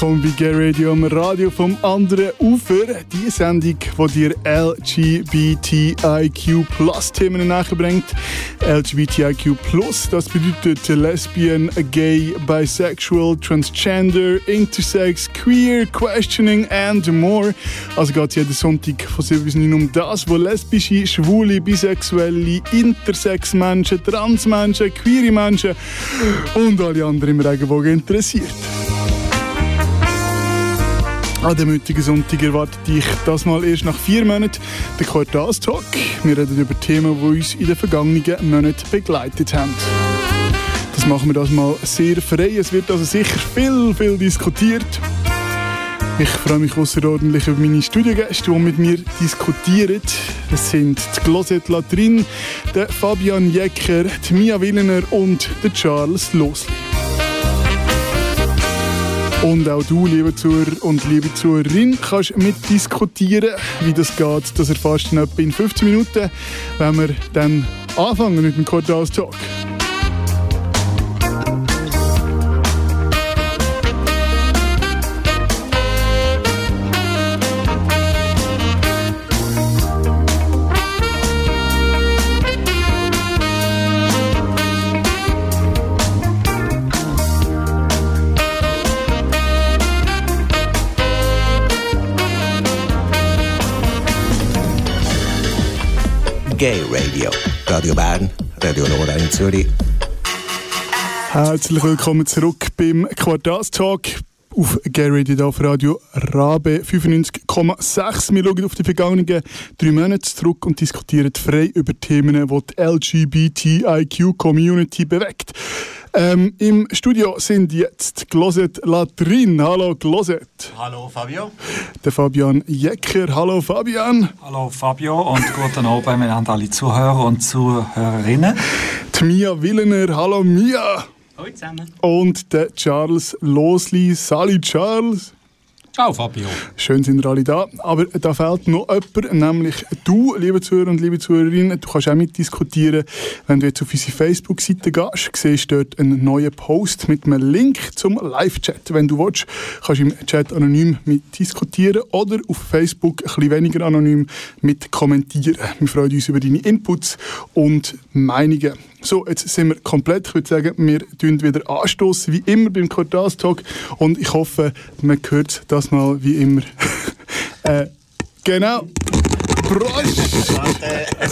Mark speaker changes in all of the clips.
Speaker 1: Willkommen bei Gay Radio am Radio vom anderen Ufer. Die Sendung, die dir LGBTIQ Plus Themen nachbringt. LGBTIQ das bedeutet Lesbian, Gay, Bisexual, Transgender, Intersex, Queer, Questioning and more. Also geht es jeden Sonntag von 7 bis 9 um das, wo lesbische, schwule, bisexuelle, intersex Menschen, trans Menschen, queere Menschen und alle anderen im Regenbogen interessiert. An dem heutigen Sonntag erwartet dich das mal erst nach vier Monaten der Quartalstalk. Wir reden über Themen, die uns in den vergangenen Monaten begleitet haben. Das machen wir das mal sehr frei. Es wird also sicher viel, viel diskutiert. Ich freue mich außerordentlich über meine Studiogäste, die mit mir diskutieren. Es sind die Glosette Latrin, der Fabian Jecker, die Mia Willener und der Charles Losli. Und auch du, liebe Zuhörer und liebe Zuhörerin, kannst mitdiskutieren, wie das geht. Das erfährst du in 15 Minuten, wenn wir dann anfangen mit dem Quartalstalk.
Speaker 2: Gay Radio. Radio Bern, Radio Nora in Zürich.
Speaker 1: Herzlich willkommen zurück beim Quartalstalk auf Gay Radio hier auf Radio Rabe 95,6. Wir schauen auf die vergangenen drei Monate zurück und diskutieren frei über Themen, die die LGBTIQ-Community bewegt. Ähm, Im Studio sind jetzt Gloset Latrin. Hallo Gloset.
Speaker 3: Hallo Fabio.
Speaker 1: Der Fabian Jecker. Hallo Fabian.
Speaker 4: Hallo Fabio und guten Abend wir haben alle Zuhörer und Zuhörerinnen.
Speaker 1: Die Mia Willener. Hallo Mia.
Speaker 5: Hallo zusammen.
Speaker 1: Und der Charles Losli. Salut Charles.
Speaker 5: Ciao Fabio.
Speaker 1: Schön sind ihr alle da. Aber da fehlt noch jemand, nämlich du, liebe Zuhörer und liebe Zuhörerinnen. Du kannst auch mitdiskutieren, wenn du jetzt auf unsere Facebook-Seite gehst. Siehst dort einen neuen Post mit einem Link zum Live-Chat. Wenn du willst, kannst du im Chat anonym mitdiskutieren oder auf Facebook ein bisschen weniger anonym mit kommentieren. Wir freuen uns über deine Inputs und Meinungen. So, jetzt sind wir komplett. Ich würde sagen, wir tun wieder anstoßen, wie immer beim Quartalstalk. Und ich hoffe, man hört das mal wie immer. äh, genau. Prost!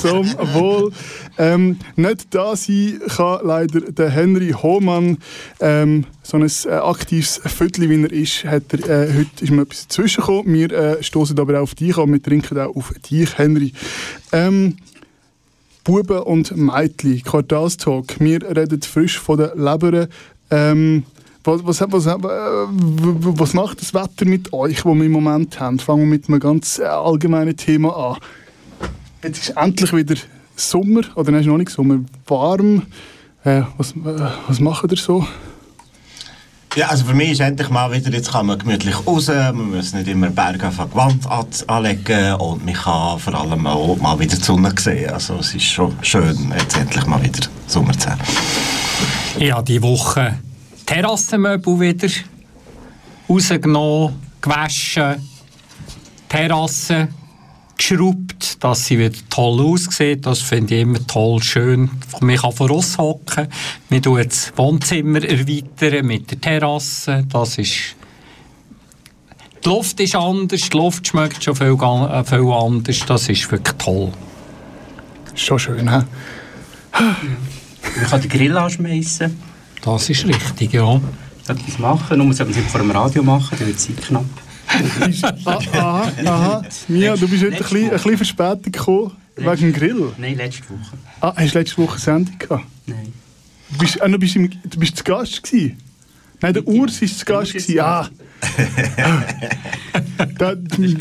Speaker 1: Zum Wohl. Ähm, nicht da sein kann leider der Henry Hohmann. Ähm, so ein äh, aktives Viertel, wie er ist, hat er, äh, heute ist mir etwas dazwischen Wir äh, stoßen aber auch auf dich an. Wir trinken auch auf dich, Henry. Ähm, Buben und Mädchen, Quartalstalk. Wir reden frisch von den Leberen. Ähm, was, was, was, äh, was, macht das Wetter mit euch, das wir im Moment haben? Fangen wir mit einem ganz äh, allgemeinen Thema an. Jetzt ist endlich wieder Sommer, oder nein, ist noch nicht Sommer, warm. Äh, was, äh, was macht ihr so?
Speaker 3: Ja, also für mich ist endlich mal wieder, jetzt kann gemütlich raus, man muss nicht immer Berge auf Gewand anlegen und man kann vor allem auch mal wieder die Sonne sehen. Also es ist schon schön, jetzt endlich mal wieder Sommer zu haben.
Speaker 5: Ja, die Woche Terrassenmöbel wieder rausgenommen, gewaschen, Terrasse geschraubt, dass sie wieder toll aussieht. Das finde ich immer toll, schön. Man kann voraushocken. Wir tun das Wohnzimmer erweitern mit der Terrasse. Das ist die Luft ist anders, die Luft schmeckt schon viel, äh, viel anders. Das ist wirklich toll.
Speaker 1: Schon schön, hä?
Speaker 6: Man kann den Grill anschmeißen.
Speaker 5: Das ist richtig, ja.
Speaker 6: Etwas machen, nur muss man es nicht vor dem Radio machen, dann wird es knapp.
Speaker 1: Ah, aha, aha. Mia, du bist heute ein bisschen, ein bisschen verspätet gekommen, wegen dem Grill.
Speaker 6: Nein, letzte Woche.
Speaker 1: Ah, hast du letzte Woche eine Sendung gehabt?
Speaker 6: Nein.
Speaker 1: Du bist, ah, du bist, im, du bist zu Gast gewesen? Nein, der Urs war zu Gast. Gewesen. Ah. da,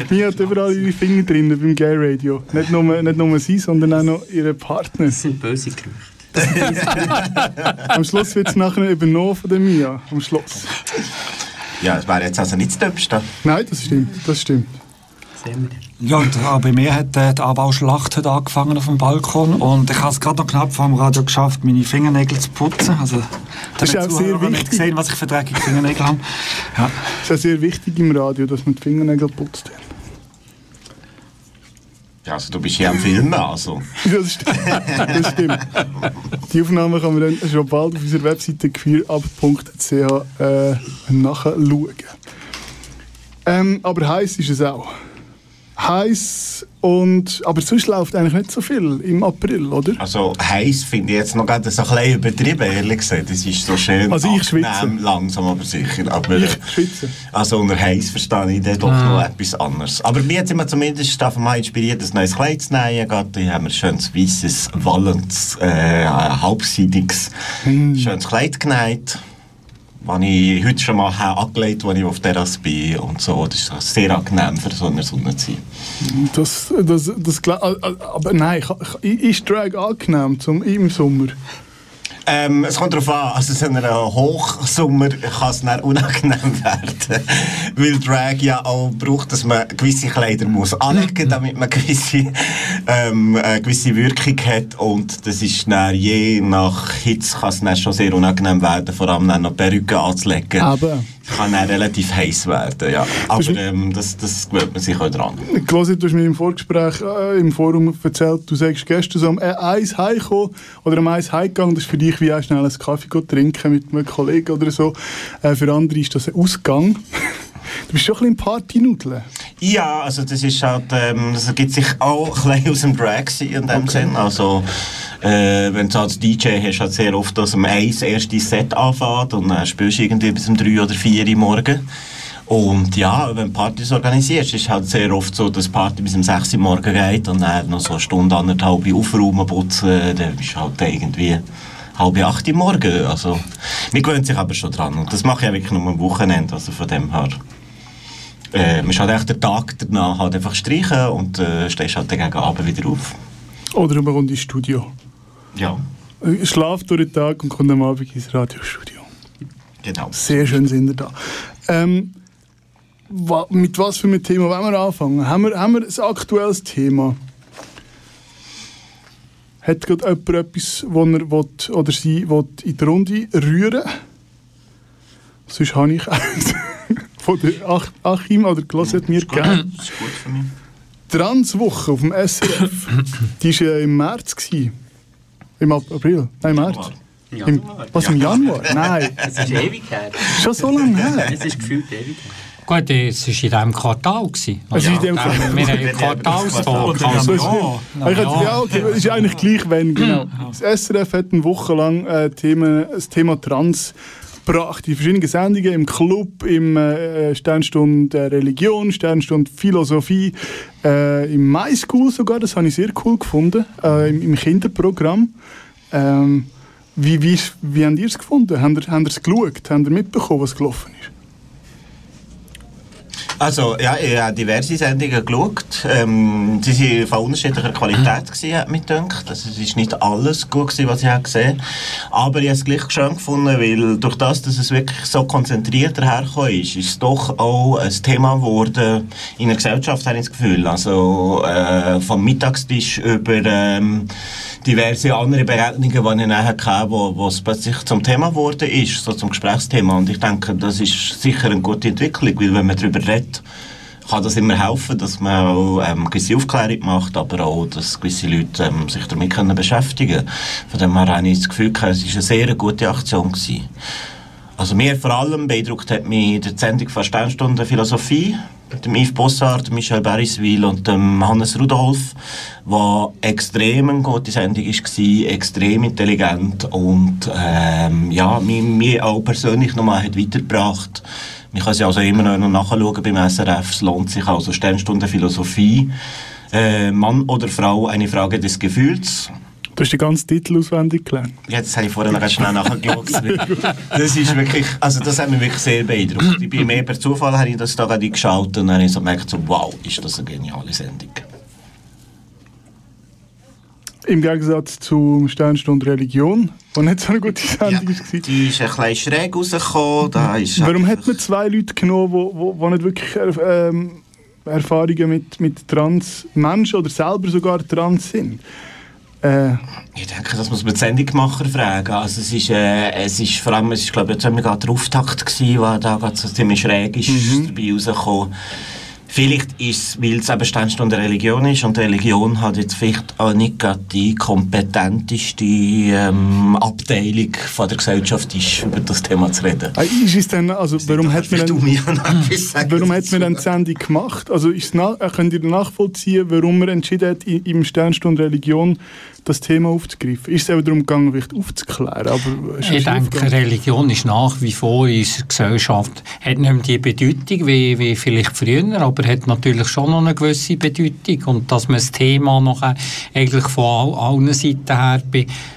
Speaker 1: Mia hat überall ihre Finger drin beim Gay Radio. Nicht nur, nicht nur sie, sondern auch noch ihre Partner.
Speaker 6: Das sind böse Gerüchte.
Speaker 1: Am Schluss wird es nachher übernommen von der Mia. Am Schluss.
Speaker 3: Ja, es wäre jetzt also nicht das Dümmste.
Speaker 1: Nein, das stimmt. Das stimmt.
Speaker 6: sehen wir.
Speaker 4: Ja, und auch bei mir hat äh, die Anbauschlacht heute angefangen auf dem Balkon und ich habe es gerade noch knapp vor dem Radio geschafft, meine Fingernägel zu putzen. Also,
Speaker 1: Das ist auch sehr
Speaker 4: Zuhörer nicht
Speaker 1: wichtig.
Speaker 4: sehen, was ich für dreckige Fingernägel habe. Ja.
Speaker 1: Das ist ja sehr wichtig im Radio, dass man die Fingernägel putzt.
Speaker 3: Ja, also du bist hier am Filmen, also.
Speaker 1: Das stimmt. das stimmt. Die Aufnahme kann man dann schon bald auf unserer Webseite queerup.ch äh, nachschauen. Ähm, aber heiß ist es auch. Heiß und. Aber sonst läuft eigentlich nicht so viel im April, oder?
Speaker 3: Also heiß finde ich jetzt noch gerade so ein bisschen übertrieben, ehrlich gesagt. Es ist so schön
Speaker 1: Also ich schwitze.
Speaker 3: langsam, aber sicher. Aber,
Speaker 1: Ich schwitze.
Speaker 3: Also unter heiß verstehe ich dann doch noch etwas anderes. Aber mir hat immer zumindest davon mal inspiriert, ein neues Kleid zu nähen. Gerade hier haben wir ein schönes weißes, wallendes, äh, halbseitiges, schönes Kleid genäht. Das ich heute schon mal habe angelegt habe, als ich auf der Terrasse bin. Und so. Das ist sehr angenehm für so eine Sonne zu sein.
Speaker 1: Das, das, das, äh, aber nein, ist Drag angenehm zum, im Sommer?
Speaker 3: Ähm, es kommt darauf an, also in einem Hochsommer kann es dann unangenehm werden. Weil Drag ja auch braucht, dass man gewisse Kleider muss anlegen damit man gewisse, ähm, eine gewisse Wirkung hat. Und das ist dann je nach Hitze kann es dann schon sehr unangenehm werden, vor allem dann noch Perücke anzulegen.
Speaker 1: Aber.
Speaker 3: Kann dann relativ heiß werden, ja. Aber ähm, das, das gewöhnt man sich auch dran.
Speaker 1: Klosi, du hast mir im Vorgespräch äh, im Forum erzählt, du sagst gestern so am äh, Eis heimgekommen oder am Eis heimgegangen. Das ist für dich wie auch schnell einen Kaffee trinken mit einem Kollegen oder so. Äh, für andere ist das ein Ausgang. du bist schon ein bisschen Partynudeln.
Speaker 3: Ja, also das ist halt, ähm, das ergibt sich auch ein bisschen aus dem Drag in dem Sinn. Also, äh, wenn du als DJ hast, halt sehr oft aus dem Eis erste Set anfängt und dann spielst du irgendwie bis um 3 oder 4 Uhr morgen. Und ja, wenn du Partys organisierst, ist halt sehr oft so, dass Party bis um 6 Uhr morgen geht und dann noch so eine Stunde, anderthalb aufräumen, putzen, dann bist du halt irgendwie halb acht Uhr morgen. Also, man gewöhnt sich aber schon dran. Und das mache ich ja wirklich nur am Wochenende, also von dem her. Äh, man ist halt den Tag danach halt einfach streichen und äh, stehst halt dann gegen Abend wieder auf.
Speaker 1: Oder man kommt ins Studio.
Speaker 3: Ja,
Speaker 1: Schlaft durch den Tag und kommt am Abend ins Radiostudio.
Speaker 3: genau.
Speaker 1: Sehr schön sind ihr da. Ähm, mit was für einem Thema wollen wir anfangen? Haben wir, haben wir ein aktuelles Thema? Hat gerade jemand etwas, wo er will, oder sie will in die Runde rühren Sonst habe ich eins. Von der Ach Achim oder Klaus hat mir gegeben.
Speaker 3: Das ist gut für mich.
Speaker 1: Transwoche auf dem SRF. Die war ja im März. Gewesen. Im Ap- April? Nein, März.
Speaker 6: Ja.
Speaker 1: Im, was, im Januar? Nein,
Speaker 6: Es ist ewig her.
Speaker 1: schon so lange her.
Speaker 6: Es ist gefühlt ewig her.
Speaker 5: Gut, es war in diesem Quartal. gewesen.
Speaker 1: Also in dem
Speaker 5: Wir
Speaker 1: Fall.
Speaker 5: haben einen Quartalstag. Also,
Speaker 1: ist-
Speaker 4: Ja,
Speaker 1: ja, okay, ist eigentlich gleich, wenn, genau. Das SRF hat eine Woche lang äh, Themen, das Thema Trans gebracht. In verschiedenen Sendungen, im Club, im äh, Sternstunde Religion, Sternstunde Philosophie, äh, im My School sogar, das habe ich sehr cool gefunden, äh, im, im Kinderprogramm. Ähm, wie, wie, wie habt ihr es gefunden? Habt ihr es geschaut? Habt ihr mitbekommen, was gelaufen ist?
Speaker 3: Also, ja, ich habe diverse Sendungen geschaut. Ähm, sie waren von unterschiedlicher Qualität, gewesen. Also, es ist nicht alles gut, gewesen, was ich habe gesehen Aber ich habe es gleich schön gefunden, weil durch das, dass es wirklich so konzentriert dahergekommen ist, ist es doch auch ein Thema geworden in der Gesellschaft, habe ich das Gefühl. Also, äh, vom Mittagstisch über ähm, diverse andere Begegnungen, die ich nachher hatte, wo, es plötzlich zum Thema geworden ist, so zum Gesprächsthema. Und ich denke, das ist sicher eine gute Entwicklung, weil wenn man darüber redet, kann das immer helfen, dass man auch ähm, gewisse Aufklärung macht, aber auch, dass gewisse Leute ähm, sich damit können beschäftigen können. Von dem her habe ich das Gefühl, gehabt, es war eine sehr gute Aktion. Gewesen. Also mir vor allem beeindruckt hat mich die Sendung von Sternstunde Philosophie dem Yves Bossard, Michel Beriswil und dem Hannes Rudolf, wo extrem eine gute Sendung war, extrem intelligent und ähm, ja, mich, mich auch persönlich nochmal hat weitergebracht. Man kann sie also immer noch nachschauen beim SRF, es lohnt sich also Sternstunde Philosophie. Äh, Mann oder Frau, eine Frage des Gefühls.
Speaker 1: Du hast den ganzen Titel auswendig gelernt.
Speaker 3: Jetzt habe ich vorher noch schnell nachgeschaut. Das ist wirklich, also das hat mich wirklich sehr beeindruckt. Ich bin mehr per Zufall habe ich das da gerade geschaut und dann habe ich so gemerkt, so, wow, ist das eine geniale Sendung.
Speaker 1: Im Gegensatz zum Sternstunde Religion, wo nicht so eine gute Sendung war.
Speaker 3: Die ist ein bisschen schräg rausgekommen. Da ist
Speaker 1: Warum hat man zwei Leute genommen, die nicht wirklich äh, ähm, Erfahrungen mit, mit Trans-Menschen oder selber sogar trans sind? Äh,
Speaker 3: ich denke, das muss man die Sendungmacher fragen. Also es ist, äh, es ist vor allem, es ist, glaube ich, jetzt gerade der Auftakt gewesen, der da gerade so ziemlich schräg ist, mhm. dabei rausgekommen. Vielleicht ist es, weil es eben Sternstunde Religion ist und Religion hat jetzt vielleicht auch nicht gerade die kompetenteste ähm, Abteilung von der Gesellschaft ist, über das Thema zu reden.
Speaker 1: Ah, ist es denn, also warum hat man dann, warum hat man dann die Sendung gemacht? Also ist nach, könnt ihr nachvollziehen, warum man entschieden hat, im Sternstunde Religion das Thema aufzugreifen? Ist es eben darum gegangen, vielleicht aufzuklären? Aber
Speaker 5: ich denke, Religion ist nach wie vor in unserer Gesellschaft, hat nicht mehr die Bedeutung wie, wie vielleicht früher, aber hat natürlich schon noch eine gewisse Bedeutung und dass man das Thema noch eigentlich von allen Seiten her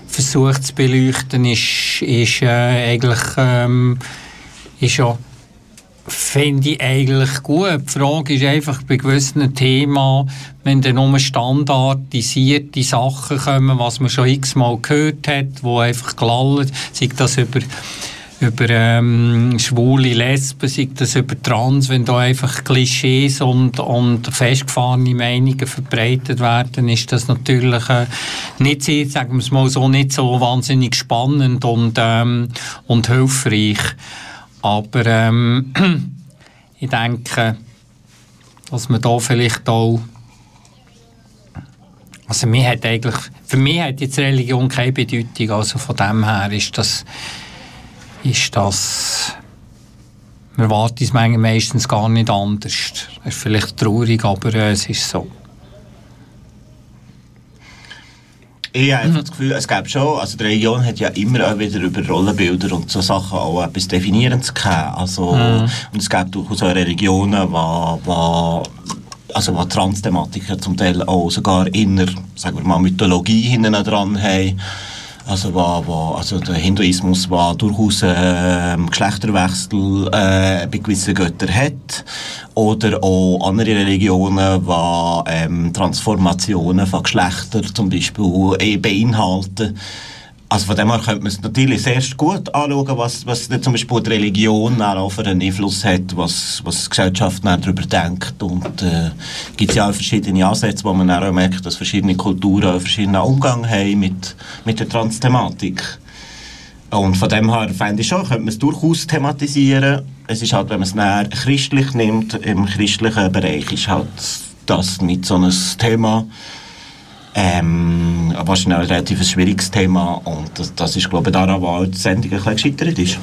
Speaker 5: versucht zu beleuchten, ist, ist äh, eigentlich ähm, ist ja finde ich eigentlich gut. Die Frage ist einfach bei gewissen Themen, wenn dann nur standardisierte Sachen kommen, was man schon x-mal gehört hat, wo einfach gelallt, sei das über über ähm, schwule Lesben, sei das über Trans, wenn da einfach Klischees und, und festgefahrene Meinungen verbreitet werden, ist das natürlich äh, nicht, sagen wir es mal so, nicht so wahnsinnig spannend und, ähm, und hilfreich. Aber ähm, ich denke, dass man da vielleicht auch also mir hat eigentlich, für mich hat jetzt Religion keine Bedeutung, also von dem her ist das, ist das, man wartet es meistens gar nicht anders. Das ist vielleicht traurig, aber äh, es ist so.
Speaker 3: Ich habe einfach das Gefühl, es gäbe schon, also die Region hat ja immer auch wieder über Rollenbilder und so Sachen auch etwas Definierendes gehabt. Also, mhm. Und es gibt durchaus auch Regionen, wo, wo also wo Trans-Thematiken zum Teil auch sogar inner, sagen wir mal, Mythologie hinten dran haben. Also, wo, wo, also der Hinduismus, der durchaus äh, Geschlechterwechsel äh, bei gewissen Göttern hat. Oder auch andere Religionen, die ähm, Transformationen von Geschlechtern zum Beispiel äh, beinhalten. Also von dem her könnte man es natürlich sehr gut anschauen, was, was zum Beispiel die Religion auch für einen Einfluss hat, was, was die Gesellschaft darüber denkt. Und äh, gibt ja auch verschiedene Ansätze, wo man auch merkt, dass verschiedene Kulturen einen verschiedenen Umgang haben mit, mit der Trans-Thematik. Und von dem her fände ich schon, könnte man es durchaus thematisieren. Es ist halt, wenn man es näher christlich nimmt, im christlichen Bereich ist halt das nicht so ein Thema. Ähm, wahrscheinlich ein relativ schwieriges Thema und das, das ist, glaube ich, daran, wo die Sendung ein bisschen gescheitert ist.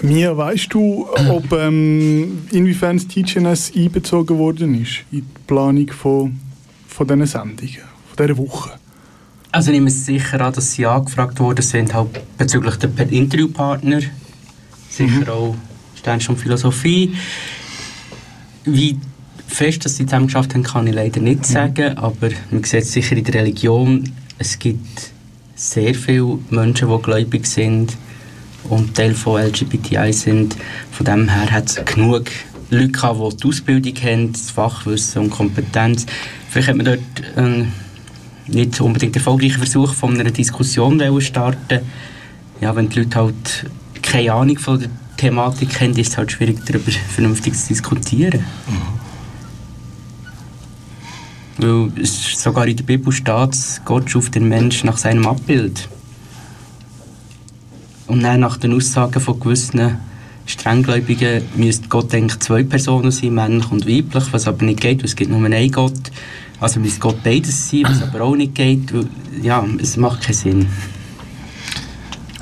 Speaker 1: Mia, weißt du, ob ähm, inwiefern das TGNS einbezogen worden ist in die Planung von, von diesen Sendungen, von dieser Woche?
Speaker 6: Also ich nehme es sicher an, dass sie angefragt worden sind, halt bezüglich der Interviewpartner, sicher mhm. auch Sternstumm Philosophie. Wie fest, dass sie zusammen geschafft haben, kann ich leider nicht mhm. sagen, aber man sieht sicher in der Religion, es gibt sehr viele Menschen, die gläubig sind und Teil von LGBTI sind. Von dem her hat es genug Leute gehabt, die die Ausbildung haben, das Fachwissen und Kompetenz. Vielleicht hat man dort einen nicht unbedingt erfolgreichen Versuch von einer Diskussion starten Ja, wenn die Leute halt keine Ahnung von der Thematik haben, ist es halt schwierig, darüber vernünftig zu diskutieren. Mhm. Weil sogar in der Bibel steht, Gott schuf den Menschen nach seinem Abbild. Und dann nach den Aussagen von gewissen Strenggläubigen müsste Gott eigentlich zwei Personen sein, männlich und weiblich, was aber nicht geht, weil es gibt nur einen Gott. Also müsste Gott beides sein, was aber auch nicht geht. Weil, ja, es macht keinen Sinn.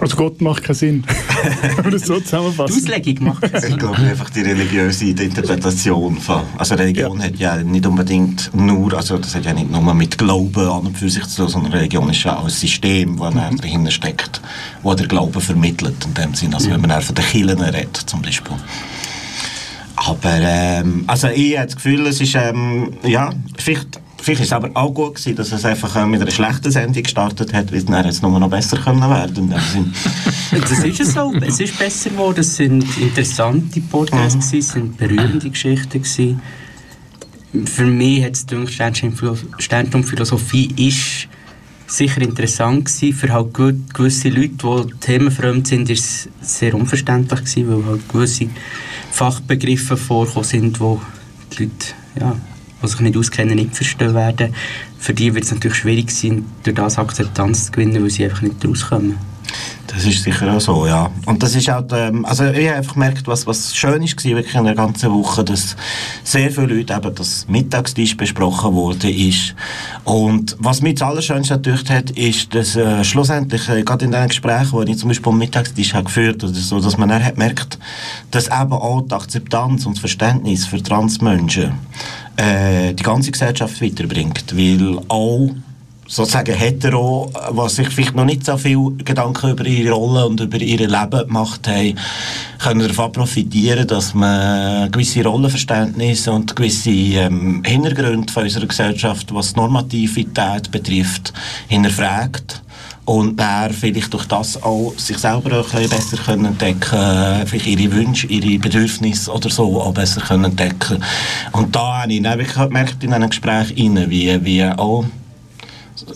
Speaker 1: Also Gott macht keinen Sinn. Wenn wir das so zusammenfassen.
Speaker 6: Die Auslegung macht keinen Sinn.
Speaker 3: Ich glaube einfach die religiöse Interpretation von, also Religion ja. hat ja nicht unbedingt nur, also das hat ja nicht nur mit Glauben an und für sich zu tun, sondern Religion ist ja auch ein System, das mhm. dahinter steckt, wo der Glaube vermittelt in dem Sinn, also mhm. wenn man auch von den Kirchen redet zum Beispiel. Aber ähm, also ich habe das Gefühl, es ist ähm, ja, vielleicht Vielleicht war es aber auch gut, gewesen, dass es einfach äh, mit einer schlechten Sendung gestartet hat, weil es dann jetzt nur noch besser können werden
Speaker 6: Das ist es so. Es ist besser geworden. Es sind interessante Porträts, mhm. es sind berührende Geschichten. Gewesen. Für mich hat es Sternturm Philosophie ist sicher interessant gewesen. Für halt gewisse Leute, die themenfremd sind, ist es sehr unverständlich gewesen, weil halt gewisse Fachbegriffe vorkommen sind, wo die Leute, ja, die sich nicht auskennen, nicht verstehen werden. Für die wird es natürlich schwierig sein, durch das Akzeptanz zu gewinnen, weil sie einfach nicht rauskommen.
Speaker 3: Das ist sicher auch so, ja. Und das ist auch, ähm, also ich habe einfach gemerkt, was, was schön ist, wirklich in der ganzen Woche, dass sehr viele Leute eben das Mittagstisch besprochen wurde ist. Und was mich das Allerschönste natürlich hat, ist, dass äh, schlussendlich, äh, gerade in den Gesprächen, die ich zum Beispiel am Mittagstisch habe geführt habe, so, dass man dann hat merkt, dass eben auch die Akzeptanz und das Verständnis für Transmenschen äh, die ganze Gesellschaft weiterbringt. Weil auch sozusagen hetero, was sich vielleicht noch nicht so viel Gedanken über ihre Rolle und über ihr Leben gemacht haben, können davon profitieren, dass man gewisse Rollenverständnisse und gewisse ähm, Hintergründe von unserer Gesellschaft, was Normativität betrifft, hinterfragt und dann vielleicht durch das auch sich selber auch ein besser können entdecken vielleicht ihre Wünsche, ihre Bedürfnisse oder so auch besser können entdecken. Und da habe ich dann wirklich gemerkt in einem Gespräch rein, wie, wie auch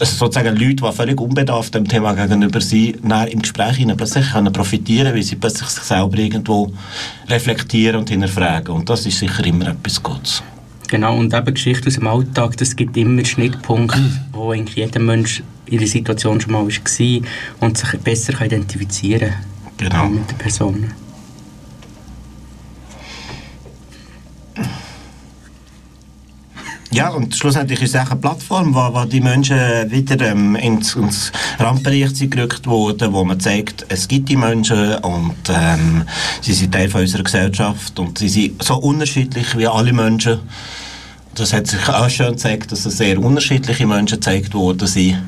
Speaker 3: sozusagen Leute, die völlig unbedarft dem Thema gegenüber sind, im Gespräch plötzlich können profitieren weil sie plötzlich sich selber irgendwo reflektieren und hinterfragen. Und das ist sicher immer etwas Gutes.
Speaker 6: Genau, und eben Geschichte aus dem Alltag, das gibt immer Schnittpunkte, wo eigentlich jeder Mensch in der Situation schon mal war und sich besser identifizieren kann genau. mit der Person.
Speaker 3: Ja, und schlussendlich ist es auch eine Plattform, wo, wo die Menschen wieder ähm, ins, ins Rampenlicht gerückt wurden, wo man zeigt, es gibt die Menschen und ähm, sie sind Teil von unserer Gesellschaft und sie sind so unterschiedlich wie alle Menschen. Das hat sich auch schön gezeigt, dass es sehr unterschiedliche Menschen gezeigt worden sind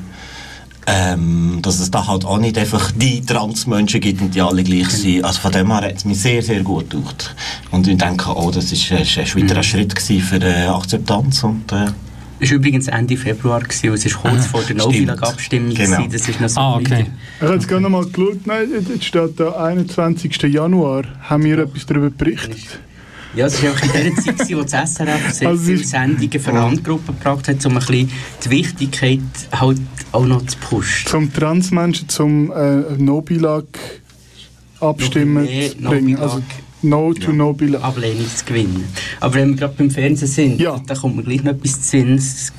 Speaker 3: ähm, dass es da halt auch nicht einfach die Transmenschen gibt und die alle gleich sind. Also von dem her hat es mich sehr, sehr gut gedacht. Und ich denke auch, das ist, ist, ist wieder ein mhm. Schritt für äh, Akzeptanz und äh,
Speaker 6: es war übrigens Ende Februar, gewesen, es war kurz vor der No-Billag-Abstimmung.
Speaker 3: Genau.
Speaker 6: Das ist noch so
Speaker 1: ah, okay. Ich habe jetzt gerade noch mal geschaut, nein, jetzt steht da 21. Januar, haben wir etwas darüber berichtet.
Speaker 6: Ja, es war auch in der Zeit, wo das SRF sehr also viele Sendungen für Randgruppen gebracht hat, um ein bisschen die Wichtigkeit halt auch noch zu pushen.
Speaker 1: Zum Transmenschen, zum äh, No-Bilag abstimmen zu bringen. No also No to ja. No Bilag.
Speaker 6: Ablehnung zu gewinnen. Aber wenn wir gerade beim Fernsehen sind,
Speaker 1: ja.
Speaker 6: da kommt mir gleich noch etwas zu Sinn. Es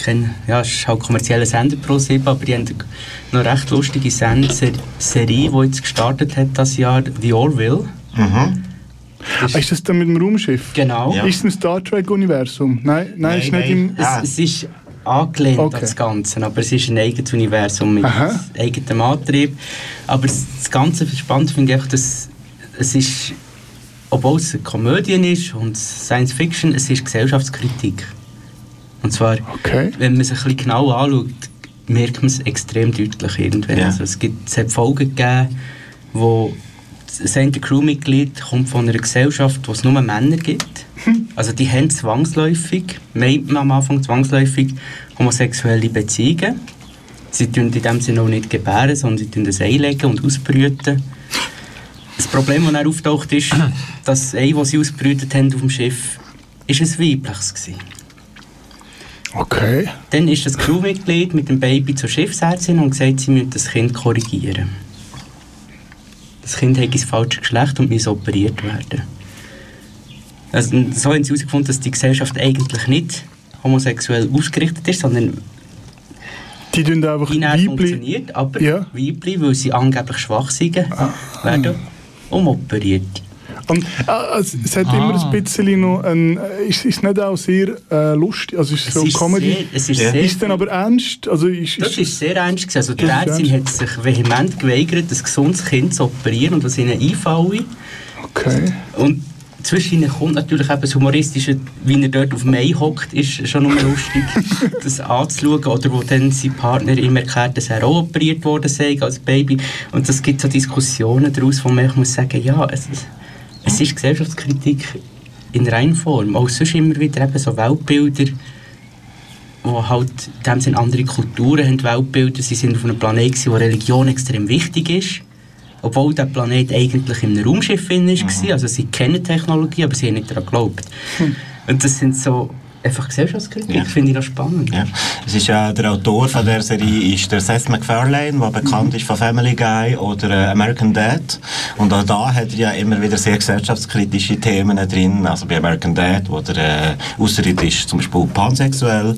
Speaker 6: ja, ist halt kommerzieller Sender pro 7, aber die haben noch eine recht lustige Serie, die jetzt gestartet hat das Jahr, The Orville.
Speaker 3: Mhm.
Speaker 1: Ist, ist das dann mit dem Raumschiff?
Speaker 6: Genau.
Speaker 1: Ja. Ist es im Star Trek-Universum? Nein, nein, nein, ist nicht im...
Speaker 6: Es, es ist angelehnt okay. an das Ganze, aber es ist ein eigenes Universum mit Aha. eigenem Antrieb. Aber das Ganze spannend finde ich einfach, dass es ist, obwohl es eine Komödie ist und Science Fiction, es ist Gesellschaftskritik. Und zwar,
Speaker 1: okay.
Speaker 6: wenn man es ein bisschen genau anschaut, merkt man es extrem deutlich irgendwann. Ja. Also es, gibt, es hat Folgen gegeben, wo das eine Crewmitglied kommt von einer Gesellschaft, wo es nur Männer gibt. Also die haben zwangsläufig, meint man am Anfang zwangsläufig, homosexuelle Beziehungen. Sie tun in dem Sinne auch nicht gebären, sondern sie tun das einlegen und ausbrüten. Das Problem, das dann auftaucht, ist, dass ein, das sie ausbrütet haben auf dem Schiff, ist ein weibliches war.
Speaker 1: Okay.
Speaker 6: Dann ist das Crewmitglied mit dem Baby zur Schiffsärztin und sagt, sie müssen das Kind korrigieren das Kind hat das falsche Geschlecht und muss operiert werden. Also, so haben sie herausgefunden, dass die Gesellschaft eigentlich nicht homosexuell ausgerichtet ist, sondern
Speaker 1: die tun einfach Weibli.
Speaker 6: funktioniert, aber ja. Weibli, weil sie angeblich schwach sind, ah. werden umoperiert.
Speaker 1: Und äh, es hat ah. immer ein bisschen noch ein, äh, ist es nicht auch sehr äh, lustig, also ist es so
Speaker 6: ist
Speaker 1: Comedy?
Speaker 6: Sehr, es ist, ja.
Speaker 1: sehr ist dann aber ernst? Also ist,
Speaker 6: das ist sehr ernst gewesen. Also die Ärztin hat sich vehement geweigert, ein gesundes Kind zu operieren und was ihnen einfalle.
Speaker 1: Okay.
Speaker 6: Und zwischen ihnen kommt natürlich eben das Humoristische, wie er dort auf Mai hockt, ist schon nur lustig, das anzuschauen. Oder wo dann sein Partner ihm erklärt, dass er auch operiert worden sei als Baby. Und das gibt so Diskussionen daraus, wo man muss sagen, ja, es ist es ist Gesellschaftskritik in Reinform. Auch sonst immer wieder eben so Weltbilder, wo halt in dem Sinne andere Kulturen haben Weltbilder. Sie sind auf einem Planeten, wo Religion extrem wichtig ist. Obwohl der Planet eigentlich in einem Raumschiff war. Mhm. Also sie kennen Technologie, aber sie haben nicht daran geglaubt. Hm. Und das sind so einfach Gesellschaftskritik,
Speaker 3: Ja.
Speaker 6: finde ich das spannend.
Speaker 3: Ja. Es ist ja der Autor von der Serie ist der Seth MacFarlane, der bekannt ist von Family Guy oder äh, American Dad. Und auch da hat er ja immer wieder sehr gesellschaftskritische Themen drin. Also bei American Dad, wo der äh, außerirdisch zum Beispiel pansexuell,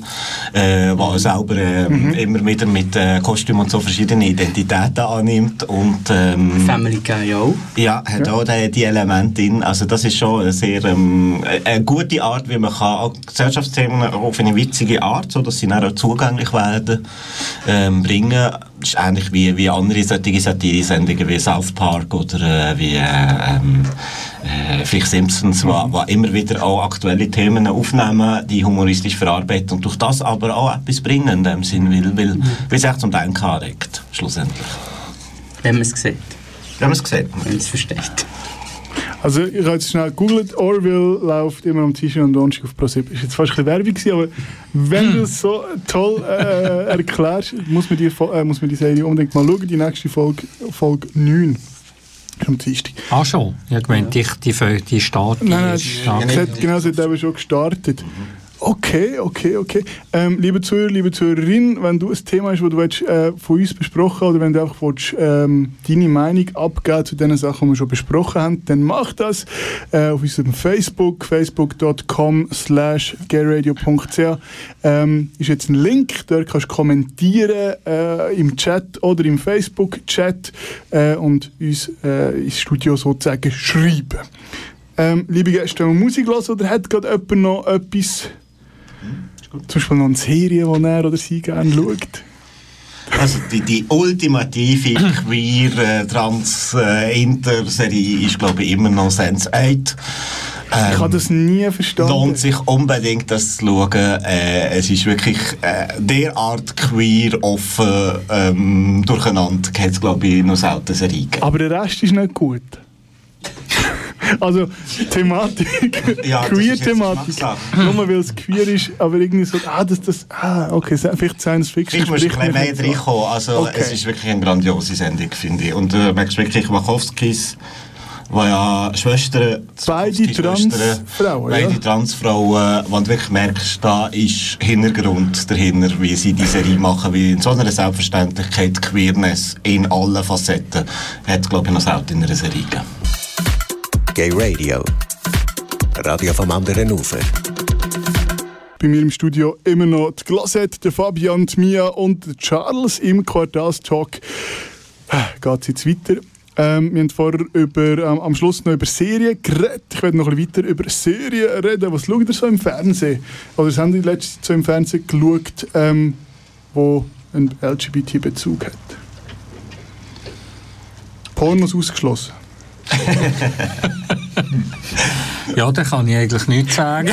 Speaker 3: äh, wo er selber äh, immer wieder mit äh, Kostüm und so verschiedene Identitäten annimmt und ähm,
Speaker 6: Family Guy auch.
Speaker 3: ja, hat auch die, die Elemente drin. Also das ist schon eine sehr ähm, eine gute Art, wie man kann auch Gesellschaftsthemen auf eine witzige Art, so dass sie dann auch zugänglich werden, ähm, bringen. Das ist ähnlich wie, wie andere solche Satire-Sendungen wie South Park oder äh, wie äh, ähm, äh, vielleicht Simpsons, wo, wo immer wieder auch aktuelle Themen aufnehmen, die humoristisch verarbeiten und durch das aber auch etwas bringen in dem Sinn, weil, weil, weil es echt zum Denken anregt, schlussendlich.
Speaker 6: Wenn man es sieht,
Speaker 3: Wir haben es gesehen.
Speaker 6: wenn man es versteht.
Speaker 1: Also ich habe jetzt schnell gegoogelt, Orville läuft immer am Tisch und Donnerstag auf ProSieben. Ist jetzt fast ein bisschen Werbung gewesen, aber wenn du es so toll äh, erklärst, muss man, die, äh, muss man die Serie unbedingt mal schauen. Die nächste Folge, Folge 9, ist am Dienstag.
Speaker 5: Ah schon? Ja, ich meine, die, die, die die
Speaker 1: Nein, nein,
Speaker 5: ist
Speaker 1: es
Speaker 5: stark.
Speaker 1: hat, genau, sie hat eben schon gestartet. Okay, okay, okay. Ähm, liebe Zuhörer, liebe Zuhörerin, wenn du ein Thema hast, das du willst, äh, von uns besprochen oder wenn du einfach willst, ähm, deine Meinung abgeben zu den Sachen, die wir schon besprochen haben, dann mach das äh, auf unserem Facebook, facebook.com slash gayradio.ch ähm, ist jetzt ein Link, dort kannst du kommentieren äh, im Chat oder im Facebook-Chat äh, und uns äh, ins Studio sozusagen schreiben. Ähm, liebe Gäste, wenn man Musik hören oder hat gerade jemand noch etwas, zum Beispiel noch eine Serie, die er oder sie gerne schaut?
Speaker 3: Also die, die ultimative queer äh, trans äh, Inter-Serie ist glaube ich immer noch Sense 8.
Speaker 1: Ich habe das nie verstanden.
Speaker 3: Lohnt sich unbedingt, das zu schauen. Äh, es ist wirklich äh, derart queer, offen, ähm, durcheinander. Hat es, glaube ich, noch selten Serie gegeben.
Speaker 1: Aber der Rest ist nicht gut. Also Thematik,
Speaker 3: Ja,
Speaker 1: Queer-Thematik. Nur weil es queer ist, aber irgendwie so, ah, das, das, ah, okay, vielleicht Science Fiction.
Speaker 3: Ich muss ein bisschen mehr reinkommen. Also,
Speaker 1: Okay.
Speaker 3: Es ist wirklich eine grandiose Sendung, finde ich. Und äh, merkst wirklich Wachowskis, die ja Schwestern,
Speaker 1: Beide Transfrauen,
Speaker 3: beide
Speaker 1: ja.
Speaker 3: Transfrauen, wo du wirklich merkst, da ist Hintergrund dahinter, wie sie die Serie machen, wie in so einer Selbstverständlichkeit Queerness in allen Facetten hat, glaube ich, noch selten in einer Serie gegeben.
Speaker 2: Gay Radio. Radio vom anderen Ufer.
Speaker 1: Bei mir im Studio immer noch die Glasette, der Fabian, die Mia und der Charles im Quartalstalk. Geht es jetzt weiter? Ähm, wir haben vorher über, ähm, am Schluss noch über Serien geredet. Ich werde noch ein bisschen weiter über Serien reden. Was schaut ihr so im Fernsehen? Oder was haben die letzte Zeit so im Fernsehen geschaut, ähm, wo einen LGBT-Bezug hat? Pornos ausgeschlossen.
Speaker 5: Ja, da kann ich eigentlich nichts sagen.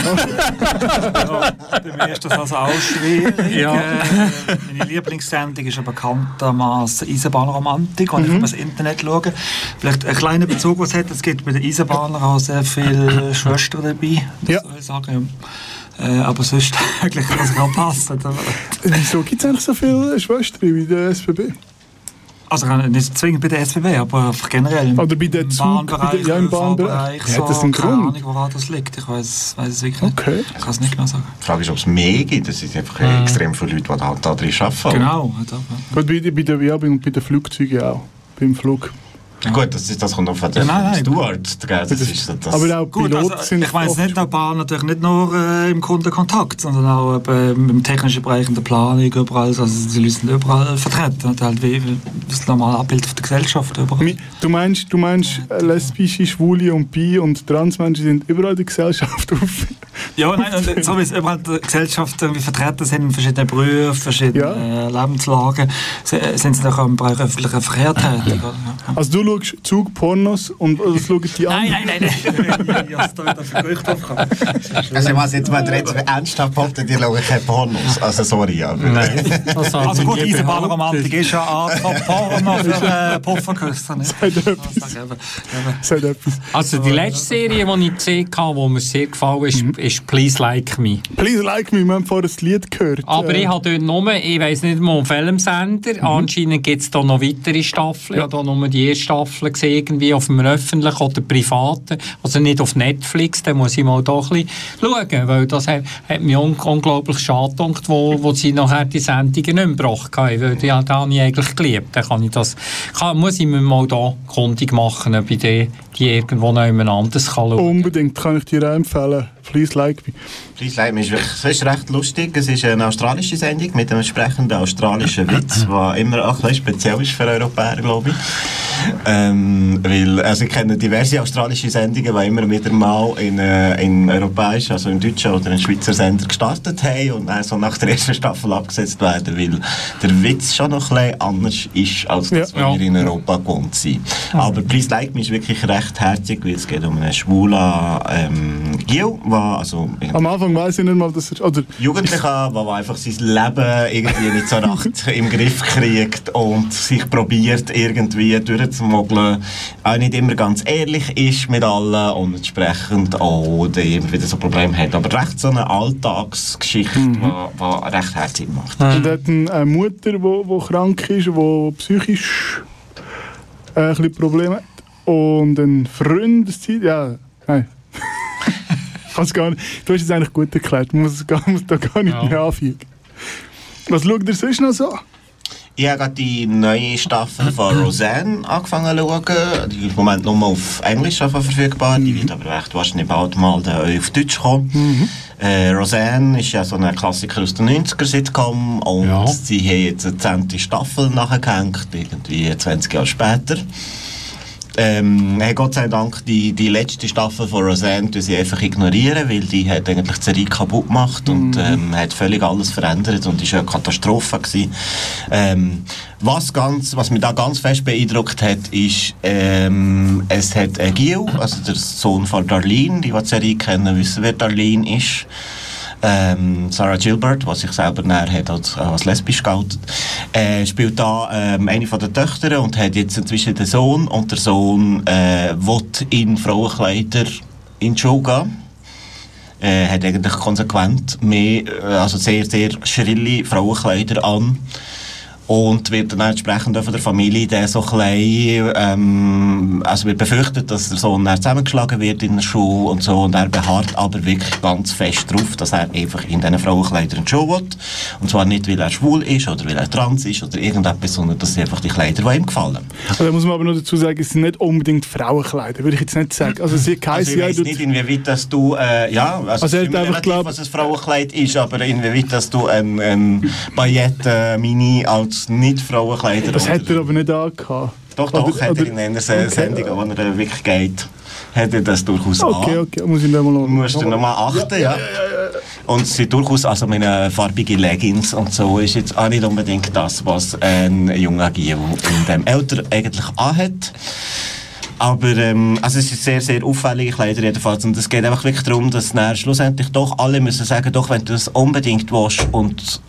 Speaker 4: Bei mir ist das also auch schwierig.
Speaker 5: Ja.
Speaker 4: Äh, meine Lieblingssendung ist bekanntermaßen Eisenbahnromantik, wenn ich über das Internet schaue. Vielleicht ein kleiner Bezug, was es hat. Es gibt bei den Eisenbahnern auch sehr viele Schwestern dabei.
Speaker 1: Ja.
Speaker 4: soll ich sagen. Äh, aber sonst eigentlich kann es auch passen.
Speaker 1: Wieso gibt es eigentlich so viele Schwestern wie der SBB?
Speaker 4: Also nicht zwingend bei der SBB, aber generell im,
Speaker 1: Oder bei der Zug-
Speaker 4: Bahnbereich,
Speaker 1: bei der- ja, im Bahnbereich.
Speaker 4: ÖV-Bereich,
Speaker 1: Ja, hat das einen
Speaker 4: keine
Speaker 1: Grund?
Speaker 4: Ahnung, woran das liegt. Ich weiß weiß es wirklich nicht.
Speaker 1: Okay.
Speaker 4: Ich kann es nicht genau sagen.
Speaker 3: Die Frage ist, ob es mehr gibt. Es sind einfach extrem viele Leute, die halt da drin arbeiten.
Speaker 4: Genau.
Speaker 1: Gut, bei, der- bei, der, ja, bei, bei den Flugzeugen auch. Beim Flug.
Speaker 3: Gut, das, ist, das kommt auf den
Speaker 4: Ja, nein, nein.
Speaker 3: Steward. Das ist das.
Speaker 1: aber auch
Speaker 4: Gut,
Speaker 1: Piloten
Speaker 4: also,
Speaker 1: sind
Speaker 4: ich meine
Speaker 1: oft-
Speaker 4: nicht nur Bahn natürlich nicht nur äh, im Kundenkontakt, sondern auch eben im technischen Bereich, in der Planung, überall. Also die Leute sind überall vertreten. Und halt wie wie das normale Abbild auf der Gesellschaft. Überall.
Speaker 1: Du meinst, du meinst äh, lesbische, schwule und bi und Transmenschen sind überall in der Gesellschaft auf.
Speaker 4: Ja, nein, und so wie es überall in der Gesellschaft irgendwie vertreten sind, in verschiedenen Berufen, verschiedenen
Speaker 1: Ja.
Speaker 4: äh, Lebenslagen, sind sie auch im Bereich öffentlicher Verkehr tätig. Ja.
Speaker 1: Also du schaust Zugpornos und oder schauen die
Speaker 4: Nein,
Speaker 1: anderen.
Speaker 4: nein, nein, nein. Ich habe ein Gerücht aufgekommen.
Speaker 3: Also was jetzt, wenn ihr jetzt ernsthaft behauptet, die schauen keine Pornos. Also sorry, aber...
Speaker 5: Nein. Das
Speaker 4: Also
Speaker 5: ich
Speaker 4: gut,
Speaker 5: nie
Speaker 4: Eisenbahnromantik ist ja eine Art Porno für äh, Pufferküster. nicht?
Speaker 1: Sagt etwas.
Speaker 4: Eben.
Speaker 1: Sagt etwas.
Speaker 5: Also die letzte Serie, die ich gesehen habe, die mir sehr gefallen ist,
Speaker 1: Mhm.
Speaker 5: ist «Please Like Me».
Speaker 1: «Please Like Me», wir haben vorhin das Lied gehört.
Speaker 5: Aber
Speaker 1: äh,
Speaker 5: ich habe dort nur, ich weiss nicht mal auf welchem Sender,
Speaker 1: Mhm.
Speaker 5: anscheinend gibt es da noch weitere Staffeln. Ich habe da nur die erste Staffel gesehen, irgendwie auf dem öffentlichen oder privaten, also nicht auf Netflix, da muss ich mal da ein bisschen schauen, weil das hat, hat mich un unglaublich schade gedacht, wo, wo sie nachher die Sendungen nicht mehr gebracht haben, weil die, habe ich eigentlich geliebt. Dann kann ich das, kann, muss ich mir mal da kundig machen, die, die irgendwo noch jemand anderes kann schauen.
Speaker 1: Unbedingt, kann ich dir empfehlen. «Please Like Me».
Speaker 3: Please Like Me ist wirklich, recht lustig. Es ist eine australische Sendung mit einem entsprechenden australischen Witz, der immer auch ein bisschen speziell ist für Europäer, glaube ich. Ähm, weil, also ich kenne diverse australische Sendungen, die immer wieder mal in, äh, in europäischen, also in deutschen oder in Schweizer Sender gestartet haben und dann so nach der ersten Staffel abgesetzt werden, weil der Witz schon noch ein bisschen anders ist, als das,
Speaker 1: Ja.
Speaker 3: was wir in Europa gewohnt sind. Aber Please Like Me ist wirklich recht herzig, weil es geht um einen schwulen ähm, Gil, der also
Speaker 1: Am Anfang weiß ich nicht mal, dass er... Oder,
Speaker 3: Jugendlicher, der einfach sein Leben irgendwie nicht so recht im Griff kriegt und sich probiert irgendwie durchzumogeln, auch nicht immer ganz ehrlich ist mit allen und entsprechend auch immer wieder so Probleme hat. Aber recht so eine Alltagsgeschichte, die die recht herzig macht.
Speaker 1: Und hat eine Mutter, die krank ist, die psychisch äh, ein bisschen Probleme hat. Und ein Freund, ja, nein. Kann's gar nicht. Du hast es eigentlich gut erklärt, muss, es gar, muss da gar nicht
Speaker 5: Ja.
Speaker 1: mehr anfügen. Was schaut ihr sonst noch so?
Speaker 3: Ich habe gerade die neue Staffel von Roseanne angefangen zu schauen. Die ist im Moment nur auf Englisch verfügbar. Die wird aber recht wahrscheinlich bald mal auf Deutsch kommen. Äh, Roseanne ist ja so ein Klassiker aus den 90er-Sitcom und
Speaker 5: Ja.
Speaker 3: sie haben jetzt eine zehnte Staffel nachgehängt, irgendwie 20 Jahre später. Ähm, hey, Gott sei Dank, die, die letzte Staffel von Roseanne sie einfach ignorieren, weil die hat eigentlich die Serie kaputt gemacht und ähm, hat völlig alles verändert und ist eine Katastrophe gewesen. Ähm, was, ganz, was mich da ganz fest beeindruckt hat, ist, ähm, es hat Gil, also der Sohn von Darlene, die, die die Serie kennen, wissen, wer Darlene ist ähm, Sarah Gilbert, die sich selber näher als, als lesbisch geoutet, äh, spielt da ähm, eine von den Töchtern und hat jetzt inzwischen den Sohn und der Sohn äh, will in Frauenkleider in die Schule gehen. Äh, hat eigentlich konsequent mehr, äh, also sehr, sehr schrille Frauenkleider an und wird dann entsprechend von der Familie dann so ein bisschen, ähm, also wird befürchtet, dass der Sohn dann zusammengeschlagen wird in der Schule und so und er beharrt aber wirklich ganz fest darauf, dass er einfach in diesen Frauenkleidern in die Schule will und zwar nicht, weil er schwul ist oder weil er trans ist oder irgendetwas, sondern das sind einfach die Kleider, die ihm gefallen.
Speaker 1: Also, da muss man aber noch dazu sagen, es sind nicht unbedingt Frauenkleider, würde ich jetzt nicht sagen. Also sie
Speaker 3: Also ich
Speaker 1: du-
Speaker 3: nicht, inwieweit dass du, äh, ja, also,
Speaker 1: Also
Speaker 3: es ist
Speaker 1: einfach glaub-
Speaker 3: was ein Frauenkleid ist, aber inwieweit dass du ein, ein Paillette-Mini als Nicht-Frauenkleider...
Speaker 1: das hat er aber nicht angehabt.
Speaker 3: Doch, doch,
Speaker 1: Oder-
Speaker 3: hat er in einer
Speaker 1: Okay.
Speaker 3: Sendung, wo er äh, wirklich geht, hat er das durchaus
Speaker 1: Okay,
Speaker 3: an.
Speaker 1: okay, muss ich da mal
Speaker 3: Du musst du nochmal achten, ja. Und es sind durchaus, also meine farbige Leggings und so, ist jetzt auch nicht unbedingt das, was ein junger Gio in dem Alter eigentlich anhat. Aber ähm, also es ist sehr, sehr auffällige Kleider jedenfalls. Und es geht einfach wirklich darum, dass dann schlussendlich doch alle müssen sagen, doch, wenn du das unbedingt willst und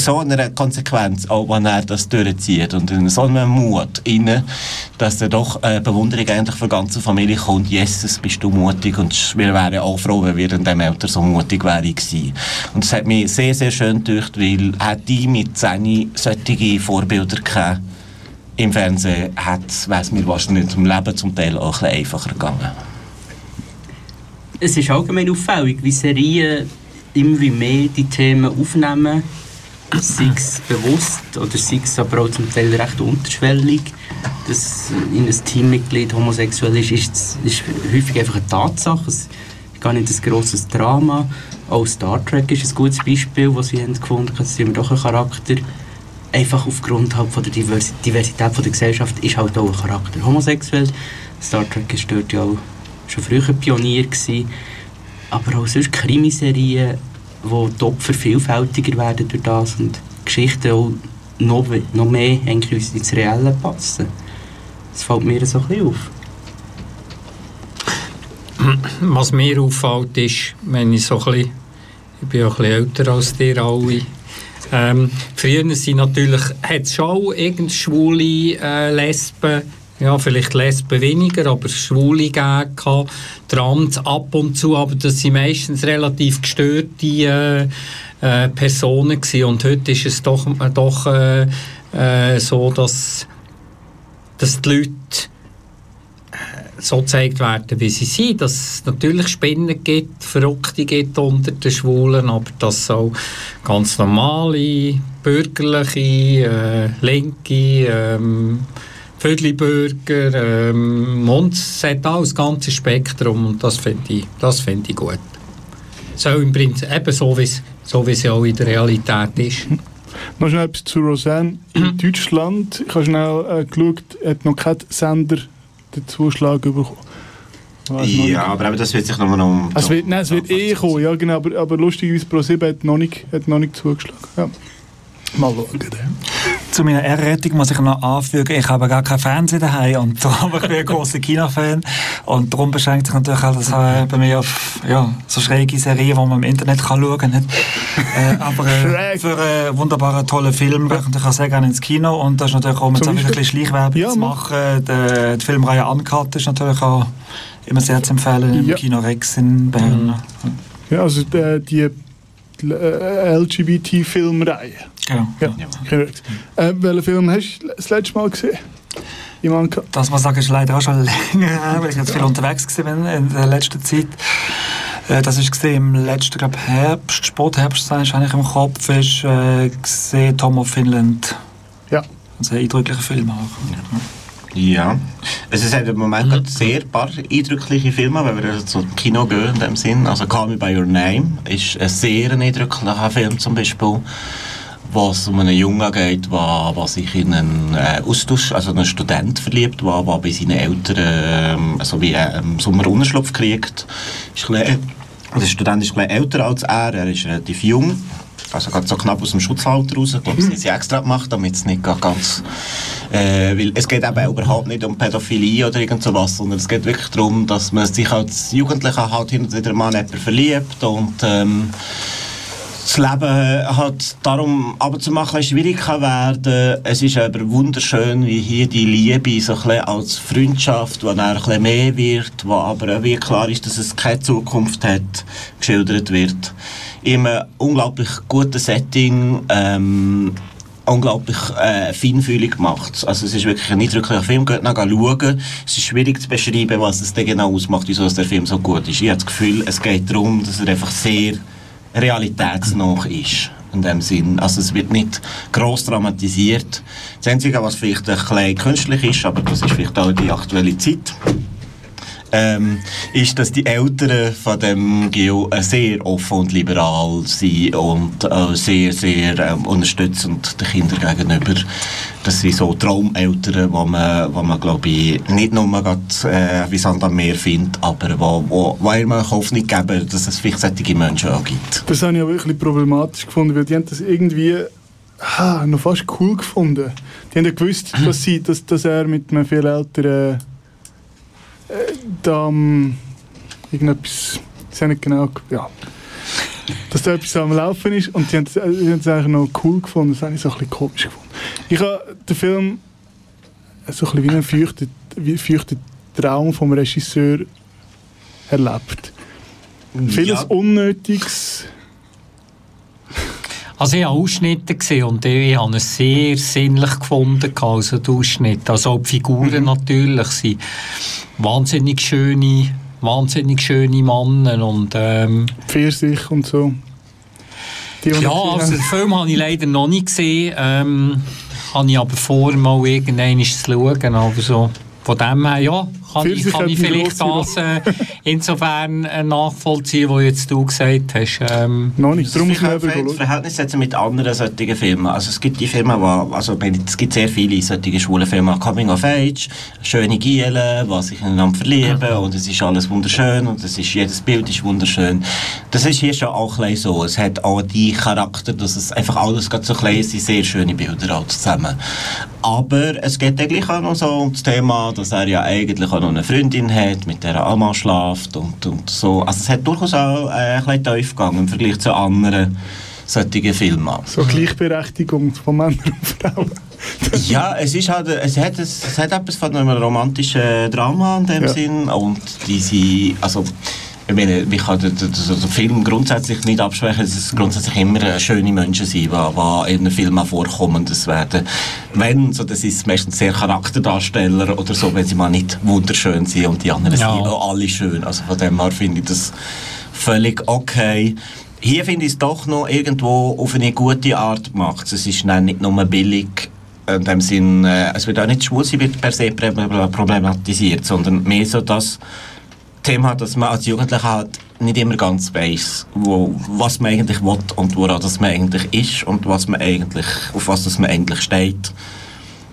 Speaker 3: so einer Konsequenz, auch wenn er das durchzieht und in so einem Mut rein, dass er doch äh, Bewunderung eigentlich für die ganze Familie kommt. Jesus, bist du mutig und wir wären auch froh, wenn wir in dem Alter so mutig wären gewesen. Und es hat mich sehr, sehr schön gedacht, weil hätte ich mit 10 solche Vorbilder gehabt, im Fernsehen, wäre es mir wahrscheinlich zum Leben zum Teil auch ein einfacher gegangen.
Speaker 6: Es ist allgemein auffällig, wie Serien immer mehr die Themen aufnehmen, sei es bewusst oder sei es aber auch zum Teil recht unterschwellig. Dass in ein Teammitglied homosexuell ist, ist, ist häufig einfach eine Tatsache. Es ist gar nicht ein grosses Drama. Auch Star Trek ist ein gutes Beispiel, wo sie haben gefunden haben, es ist doch ein Charakter. Einfach aufgrund halt von der Divers Diversität von der Gesellschaft ist halt auch ein Charakter homosexuell. Star Trek ist dort ja auch schon früher Pionier gewesen. Aber auch sonst Krimiserien, die Opfer vielfältiger werden durch das und Geschichten auch noch, noch mehr eigentlich ins Reelle passen. Das fällt mir so ein bisschen auf.
Speaker 5: Was mir auffällt, ist, wenn ich so ein bisschen, ich bin ja ein bisschen älter als dir alle, ähm, früher sind natürlich, hat es schon irgend schwule äh, Lesben ja, vielleicht Lesben weniger, aber Schwule gegeben, Trans ab und zu, aber das sind meistens relativ gestörte äh, äh, Personen gewesen. und heute ist es doch, äh, doch äh, äh, so, dass, dass die Leute so gezeigt werden, wie sie sind. Dass es natürlich Spinnen gibt, Verrückte gibt unter den Schwulen, aber dass es auch ganz normale, bürgerliche, äh, linke, ähm, Vödelbürger, ähm, es hat auch das ganze Spektrum und das finde ich, das find ich gut. So im Prinzip eben so, wie es so es ja auch in der Realität ist.
Speaker 1: Noch schnell etwas zu Roseanne. In Deutschland, ich habe schnell äh, geschaut, hat noch kein Sender den Zuschlag bekommen.
Speaker 3: Ja, aber eben, das wird sich nochmal um...
Speaker 1: Es wird, nein, es wird eh kommen, ja genau, aber, aber lustigerweise Pro7 hat noch nicht, hat noch nicht zugeschlagen. Ja. Mal schauen.
Speaker 4: Zu meiner Errettung muss ich noch anfügen, ich habe gar keinen Fernseher daheim und darum bin ich ein großer Kinofan und darum beschränkt sich natürlich auch das äh, bei mir auf ja, so schräge Serien, die man im Internet kann schauen kann. äh, aber äh, für einen wunderbaren, tollen Film gehe ich natürlich sehr gerne ins Kino und das ist natürlich auch, um jetzt ein bisschen Schleichwerbung ja, zu machen, die, die Filmreihe Uncut ist natürlich auch immer sehr zu empfehlen im ja. Kino Rex in Bern.
Speaker 1: Ja, also die, äh, die LGBT-Filmreihe.
Speaker 4: Genau. Ja.
Speaker 1: ja. Äh, welchen Film hast du das letzte Mal gesehen?
Speaker 4: Das muss ich sagen, ist leider auch schon länger her, weil ich jetzt viel unterwegs war in der letzten Zeit. Äh, das ist im letzten glaub, Herbst, Spätherbst, ist eigentlich im Kopf, ist äh, gesehen Tom of Finland.
Speaker 1: Ja.
Speaker 4: Also ein eindrücklicher Film auch. Ja.
Speaker 3: Ja, es hat im Moment mhm. sehr paar eindrückliche Filme, wenn wir also zum Kino gehen in dem Sinn. Also Call Me By Your Name ist ein sehr eindrücklicher Film zum Beispiel, wo es um einen Jungen geht, der, sich in einen äh, Austausch, also einen Student verliebt, der, bei seinen Eltern äh, also wie äh, im Sommer Unterschlupf kriegt. Ist bisschen, der Student ist ein älter als er, er ist relativ jung also gerade so knapp aus dem Schutzalter raus. Ich glaube, das haben sie extra gemacht, damit es nicht ganz... Äh, weil es geht eben überhaupt nicht um Pädophilie oder irgend sowas, sondern es geht wirklich darum, dass man sich als Jugendlicher halt hin und wieder mal jemanden verliebt und ähm, das Leben hat darum abzumachen schwierig kann werden. Es ist aber wunderschön, wie hier die Liebe so ein als Freundschaft, die dann ein bisschen mehr wird, wo aber auch wie klar ist, dass es keine Zukunft hat, geschildert wird in einem unglaublich guten Setting ähm, unglaublich äh, feinfühlig gemacht. Also es ist wirklich ein eindrücklicher Film. Geht nach schauen. Es ist schwierig zu beschreiben, was es denn genau ausmacht, wieso der Film so gut ist. Ich habe das Gefühl, es geht darum, dass er einfach sehr realitätsnah ist. In dem Sinn. Also es wird nicht gross dramatisiert. Das Einzige, was vielleicht ein bisschen künstlich ist, aber das ist vielleicht auch die aktuelle Zeit, ähm, ist, dass die Eltern von dem Gio äh, sehr offen und liberal sind und äh, sehr, sehr ähm, unterstützend den Kindern gegenüber. Das sind so Traumeltern, wo man, wo man glaube ich, nicht nur grad, äh, wie Sand am Meer findet, aber wo, wo, wo immer Hoffnung geben, dass es vielleicht solche Menschen auch gibt.
Speaker 1: Das habe ich auch wirklich problematisch gefunden, weil die haben das irgendwie ah, noch fast cool gefunden. Die haben ja gewusst, dass, sie, dass, dass er mit einem viel älteren da um, irgendetwas, ich weiß nicht genau, ja, dass da etwas am Laufen ist und die haben, haben es eigentlich noch cool gefunden, das habe ich so ein bisschen komisch gefunden. Ich habe den Film so ein bisschen wie einen feuchten, wie feuchten Traum vom Regisseur erlebt. Ja. Vieles Unnötiges.
Speaker 5: Also ich habe Ausschnitte gesehen und ich habe es sehr sinnlich gefunden, also die Ausschnitte. Also auch die Figuren mhm. natürlich sind wahnsinnig schöne, wahnsinnig schöne Männer und ähm,
Speaker 1: Pfirsich und so.
Speaker 5: ja, also den Film habe ich leider noch nicht gesehen, ähm, habe ich aber vor, mal irgendwann zu schauen, aber so von dem her, ja, kann ich, kann ich vielleicht das äh, insofern äh, nachvollziehen, was jetzt du gesagt hast. Ähm,
Speaker 1: Noch nicht, darum
Speaker 3: muss man Verhältnis setzen mit anderen solchen Filmen. Also es gibt die Filme, wo, also es gibt sehr viele solche schwule Filme, Coming of Age, schöne Gielen, die sich ineinander verlieben mhm. und es ist alles wunderschön und es ist, jedes Bild ist wunderschön. Das ist hier schon auch ein so. Es hat auch die Charakter, dass es einfach alles so klein sind, sehr schöne Bilder auch zusammen. Aber es geht eigentlich auch noch so um das Thema, dass er ja eigentlich auch noch eine Freundin hat, mit der er auch mal schläft und, und so. Also es hat durchaus auch äh, ein bisschen tief gegangen im Vergleich zu anderen solchen Filmen.
Speaker 1: So Gleichberechtigung von Männern und Frauen.
Speaker 3: ja, es ist halt, es hat, es hat etwas von einem romantischen Drama in dem
Speaker 1: Ja.
Speaker 3: Sinn und diese, also ich meine, ich kann den, den, den Film grundsätzlich nicht absprechen, dass es grundsätzlich immer schöne Menschen sind, die, die in einem Film auch vorkommen. Das werden, wenn, so, das ist meistens sehr Charakterdarsteller oder so, wenn sie mal nicht wunderschön sind und die anderen
Speaker 5: Ja.
Speaker 3: sind auch alle schön. Also von dem her finde ich das völlig okay. Hier finde ich es doch noch irgendwo auf eine gute Art gemacht. Es ist dann nicht nur billig, in dem Sinn, äh, es wird auch nicht schwul sein, wird per se problematisiert, sondern mehr so das Thema, dass man als Jugendlicher halt nicht immer ganz weiss, wo, was man eigentlich will und woran das man eigentlich ist und was man eigentlich, auf was das man eigentlich steht.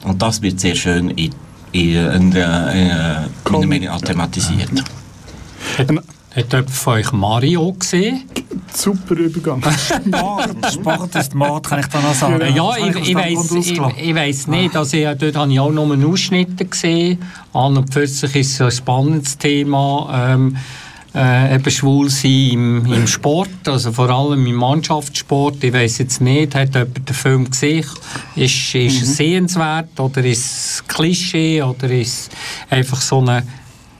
Speaker 3: Und das wird sehr schön in, in, in, der- in, äh, meiner Meinung nach thematisiert.
Speaker 5: Hat, hat jemand von euch Mario gesehen?
Speaker 1: Super Übergang.
Speaker 4: Sport, Sport ist Mord, kann ich da noch sagen.
Speaker 5: Ja,
Speaker 4: Das
Speaker 5: ich, ich, weiss, ich, ich weiss nicht. Also, ja, dort habe ich auch nur einen Ausschnitt gesehen. An und für sich ist es ein spannendes Thema. Ähm, äh, eben schwul sein im, im Sport, also vor allem im Mannschaftssport. Ich weiss jetzt nicht, hat jemand den Film gesehen? Ist, ist es sehenswert oder ist es Klischee oder ist es einfach so ein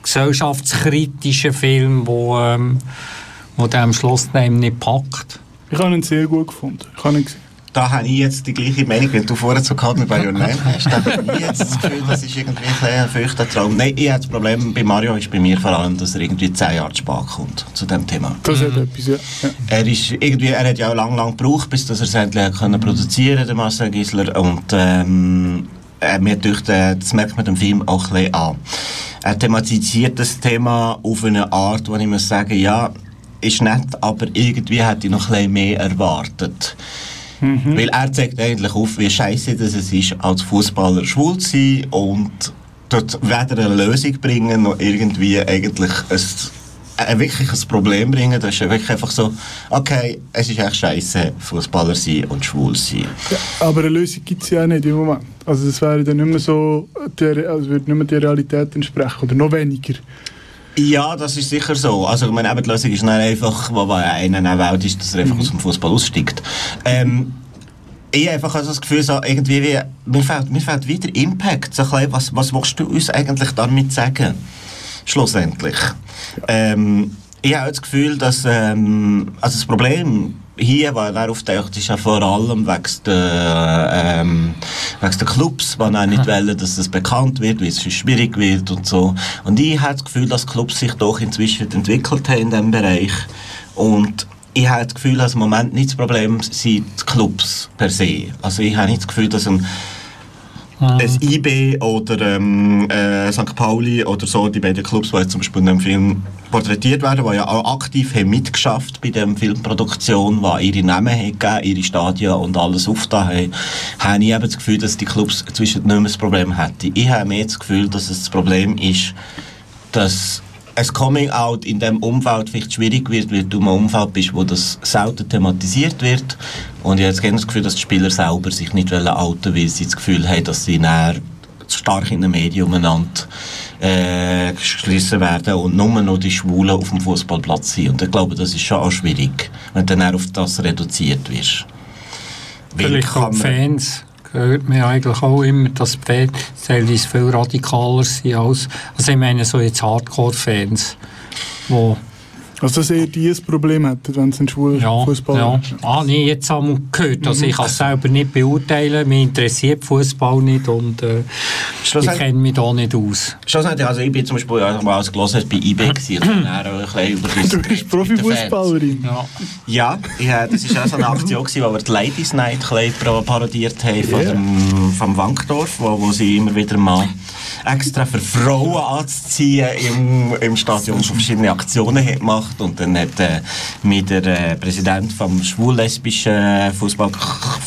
Speaker 5: gesellschaftskritischer Film, wo, ähm, wo der am Schluss nicht packt?
Speaker 1: Ich habe ihn sehr gut gefunden. Ich habe ihn gesehen.
Speaker 3: Da habe ich jetzt die gleiche Meinung, wenn du vorher so gehabt bei Your Name hast. Da habe ich jetzt das Gefühl, das ist irgendwie ein bisschen ein feuchter Traum. Nein, ich habe das Problem bei Mario ist bei mir vor allem, dass er irgendwie zehn Jahre zu spät kommt zu dem Thema.
Speaker 1: Das hat etwas, ja.
Speaker 3: Er, ist irgendwie, er hat ja auch lang, lang gebraucht, bis dass er es endlich hat können produzieren der Marcel Gisler. Und ähm, äh, mir dünkt, äh, das merkt man dem Film auch ein bisschen an. Er thematisiert das Thema auf eine Art, wo ich muss sagen, ja, ist nett, aber irgendwie hätte ich noch ein bisschen mehr erwartet. Weil er zeigt eigentlich auf, wie scheiße das es ist, als Fußballer schwul zu sein und dort weder eine Lösung bringen, noch irgendwie eigentlich ein, ein wirkliches Problem bringen. Das ist wirklich einfach so, okay, es ist echt scheiße, Fußballer sein und schwul sein.
Speaker 1: Ja, aber eine Lösung gibt es ja auch nicht im Moment. Also das wäre dann nicht mehr so, der, also würde nicht mehr der Realität entsprechen oder noch weniger.
Speaker 3: Ja, das ist sicher so. Also, ich meine, eben die Lösung ist dann einfach, wo bei einer in Welt ist, dass er einfach aus dem Fußball aussteigt. Ähm, ich habe einfach also das Gefühl, so irgendwie wie, mir, fehlt, mir fehlt wieder Impact. So ein was, was willst du uns eigentlich damit sagen? Schlussendlich. Ähm, ich habe das Gefühl, dass ähm, also das Problem hier, was er auftaucht, ist ja vor allem wegen der, ähm, wegen der Clubs, die auch nicht wollen, dass es bekannt wird, weil es sonst schwierig wird und so. Und ich habe das Gefühl, dass Clubs sich doch inzwischen entwickelt haben in diesem Bereich. Und ich habe das Gefühl, dass im Moment nicht das Problem sind die Clubs per se. Also ich habe nicht das Gefühl, dass ein ein IB oder ähm, äh, St. Pauli oder so, die beiden Clubs, die jetzt zum Beispiel in dem Film porträtiert werden, die ja auch aktiv haben mitgeschafft bei der Filmproduktion, die ihre Namen gegeben, ihre Stadien und alles aufgetan haben, habe ich eben das Gefühl, dass die Clubs zwischen nicht mehr das Problem hätten. Ich habe mehr das Gefühl, dass es das Problem ist, dass ein Coming-out in dem Umfeld vielleicht schwierig wird, weil du in einem Umfeld bist, wo das selten thematisiert wird. Und ich habe jetzt das Gefühl, dass die Spieler selber sich nicht wollen outen weil sie das Gefühl haben, dass sie näher stark in den Medien umeinander äh, geschlossen werden und nur noch die Schwulen auf dem Fußballplatz sind. Und ich glaube, das ist schon auch schwierig, wenn du dann auf das reduziert wirst.
Speaker 5: Vielleicht auch Fans hört man eigentlich auch immer, dass die Fans teilweise viel radikaler sind als, also ich meine so jetzt Hardcore-Fans, wo
Speaker 1: Also dass eher die ein Problem hätten, wenn es ein schwuler
Speaker 5: ja,
Speaker 1: Fußballer
Speaker 5: ja.
Speaker 1: ist.
Speaker 5: Ah, nee, jetzt haben wir gehört, also ich kann es selber nicht beurteilen, mich interessiert Fußball nicht und äh, ich kenne mich da nicht aus.
Speaker 3: Schlussendlich, also ich bin zum Beispiel, ja, mal als gelesen bei eBay gewesen,
Speaker 1: Du bist Profifußballerin.
Speaker 5: Ja.
Speaker 3: Ja, ja, das war auch so eine Aktion, gewesen, wo wir die Ladies Night parodiert haben von
Speaker 1: Yeah.
Speaker 3: dem, vom Wankdorf, wo, wo sie immer wieder mal extra für Frauen anzuziehen im, im Stadion. Schon verschiedene Aktionen hat gemacht. Und dann hat äh, mir der äh, Präsident vom schwul-lesbischen Fußball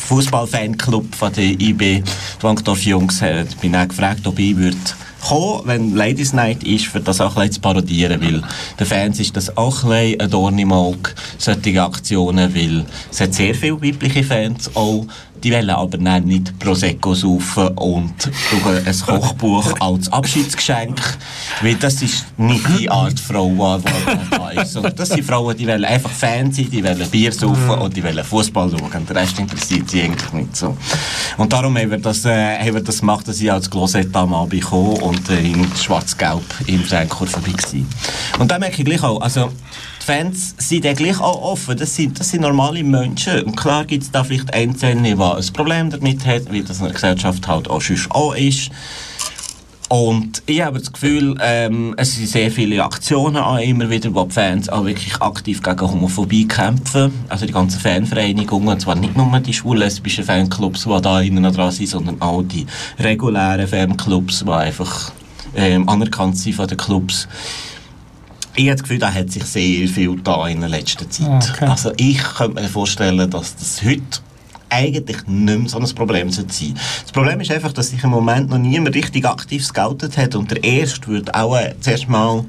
Speaker 3: Fußballfanclub von der IB, die Wankdorf Jungs, hat mich dann gefragt, ob ich würde kommen, wenn Ladies Night ist, für das auch ein zu parodieren, weil den Fans ist das auch ein ein Dorn im Auge, solche Aktionen, weil es hat sehr viele weibliche Fans auch, die wollen aber dann nicht Prosecco saufen und brauchen ein Kochbuch als Abschiedsgeschenk, weil das ist nicht die Art Frau, die da ist. sondern Das sind Frauen, die wollen einfach Fan sein, die wollen Bier saufen und die wollen Fußball schauen. Und der Rest interessiert sie eigentlich nicht so. Und darum haben wir das, äh, haben wir das gemacht, dass ich als Closet am Abend komme und äh, in schwarz-gelb im Fernkurve vorbei war. Und da merke ich gleich auch, also die Fans sind dann gleich auch offen. Das sind, das sind normale Menschen. Und klar gibt es da vielleicht Einzelne, die ein Problem damit haben, wie das in der Gesellschaft halt auch sonst auch ist. Und ich habe das Gefühl, ähm, es sind sehr viele Aktionen auch immer wieder, wo die Fans auch wirklich aktiv gegen Homophobie kämpfen. Also die ganzen Fanvereinigungen, und zwar nicht nur die schwul-lesbischen Fanclubs, die da innen dran sind, sondern auch die regulären Fanclubs, die einfach ähm, anerkannt sind von den Clubs. Ich habe das Gefühl, da hat sich sehr viel da in der letzten Zeit.
Speaker 5: Okay.
Speaker 3: Also ich könnte mir vorstellen, dass das heute eigentlich nicht mehr so ein Problem sein sollte. Das Problem ist einfach, dass sich im Moment noch niemand richtig aktiv scoutet hat und der Erste wird auch äh, zuerst mal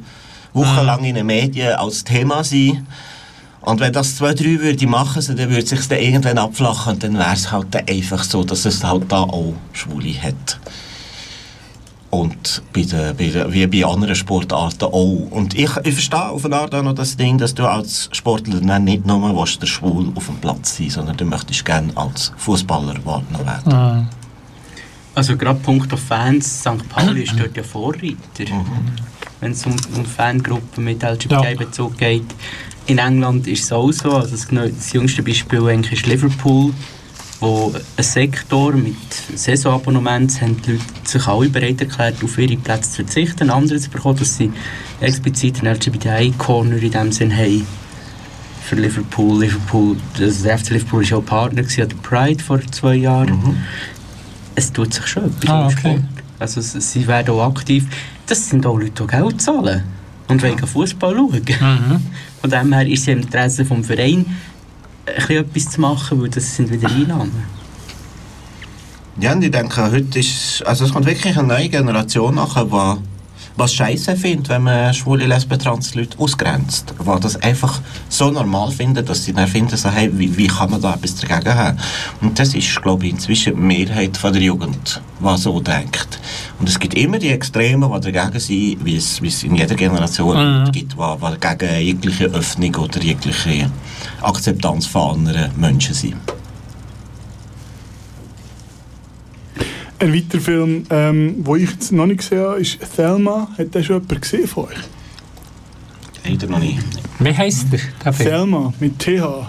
Speaker 3: wochenlang in den Medien als Thema sein. Und wenn das zwei, drei würde machen, so, dann würde es sich dann irgendwann abflachen und dann wäre es halt einfach so, dass es halt da auch Schwule hat. Und bei den, bei den, wie bei anderen Sportarten auch. Und ich, ich verstehe auf eine Art auch noch das Ding, dass du als Sportler dann nicht nur willst, der Schwul auf dem Platz sein sondern du möchtest gerne als Fußballer wahrgenommen werden.
Speaker 6: Also gerade punkto Fans, St. Pauli ist dort ja Vorreiter. Wenn es um, um Fangruppen mit LGBTI-Bezug geht. In England ist es auch so. Also das, das jüngste Beispiel eigentlich ist Liverpool, wo ein Sektor mit Saisonabonnements haben die Leute sich alle bereit erklärt, auf ihre Plätze zu verzichten, andere zu bekommen, dass sie explizit einen LGBTI-Corner in dem Sinn haben für Liverpool. Liverpool also der FC Liverpool war auch Partner an der Pride vor zwei Jahren. Es tut sich schon etwas
Speaker 5: Ah, okay.
Speaker 6: Also sie werden auch aktiv. Das sind auch Leute, die Geld zahlen und wollen Fußball schauen. Von dem her ist es im Interesse des Vereins, etwas zu machen, weil das sind wieder Einnahmen.
Speaker 3: Ja, und ich denke, heute ist, also es kommt wirklich eine neue Generation nachher, was scheiße findet, wenn man schwule, lesben, trans Leute ausgrenzt. Die das einfach so normal finden, dass sie dann finden, so, hey, wie, wie kann man da etwas dagegen haben? Und das ist, glaube ich, inzwischen die Mehrheit von der Jugend, die so denkt. Und es gibt immer die Extremen, die dagegen sind, wie es, wie es in jeder Generation Leute gibt, die, die gegen jegliche Öffnung oder jegliche Akzeptanz von anderen Menschen sind.
Speaker 1: Ein weiterer Film, ähm, den ich jetzt noch nicht gesehen habe, ist Thelma. Hat den schon jemand gesehen von euch?
Speaker 3: Leider noch nicht.
Speaker 5: Wie heisst der? der Film?
Speaker 1: Thelma, mit TH.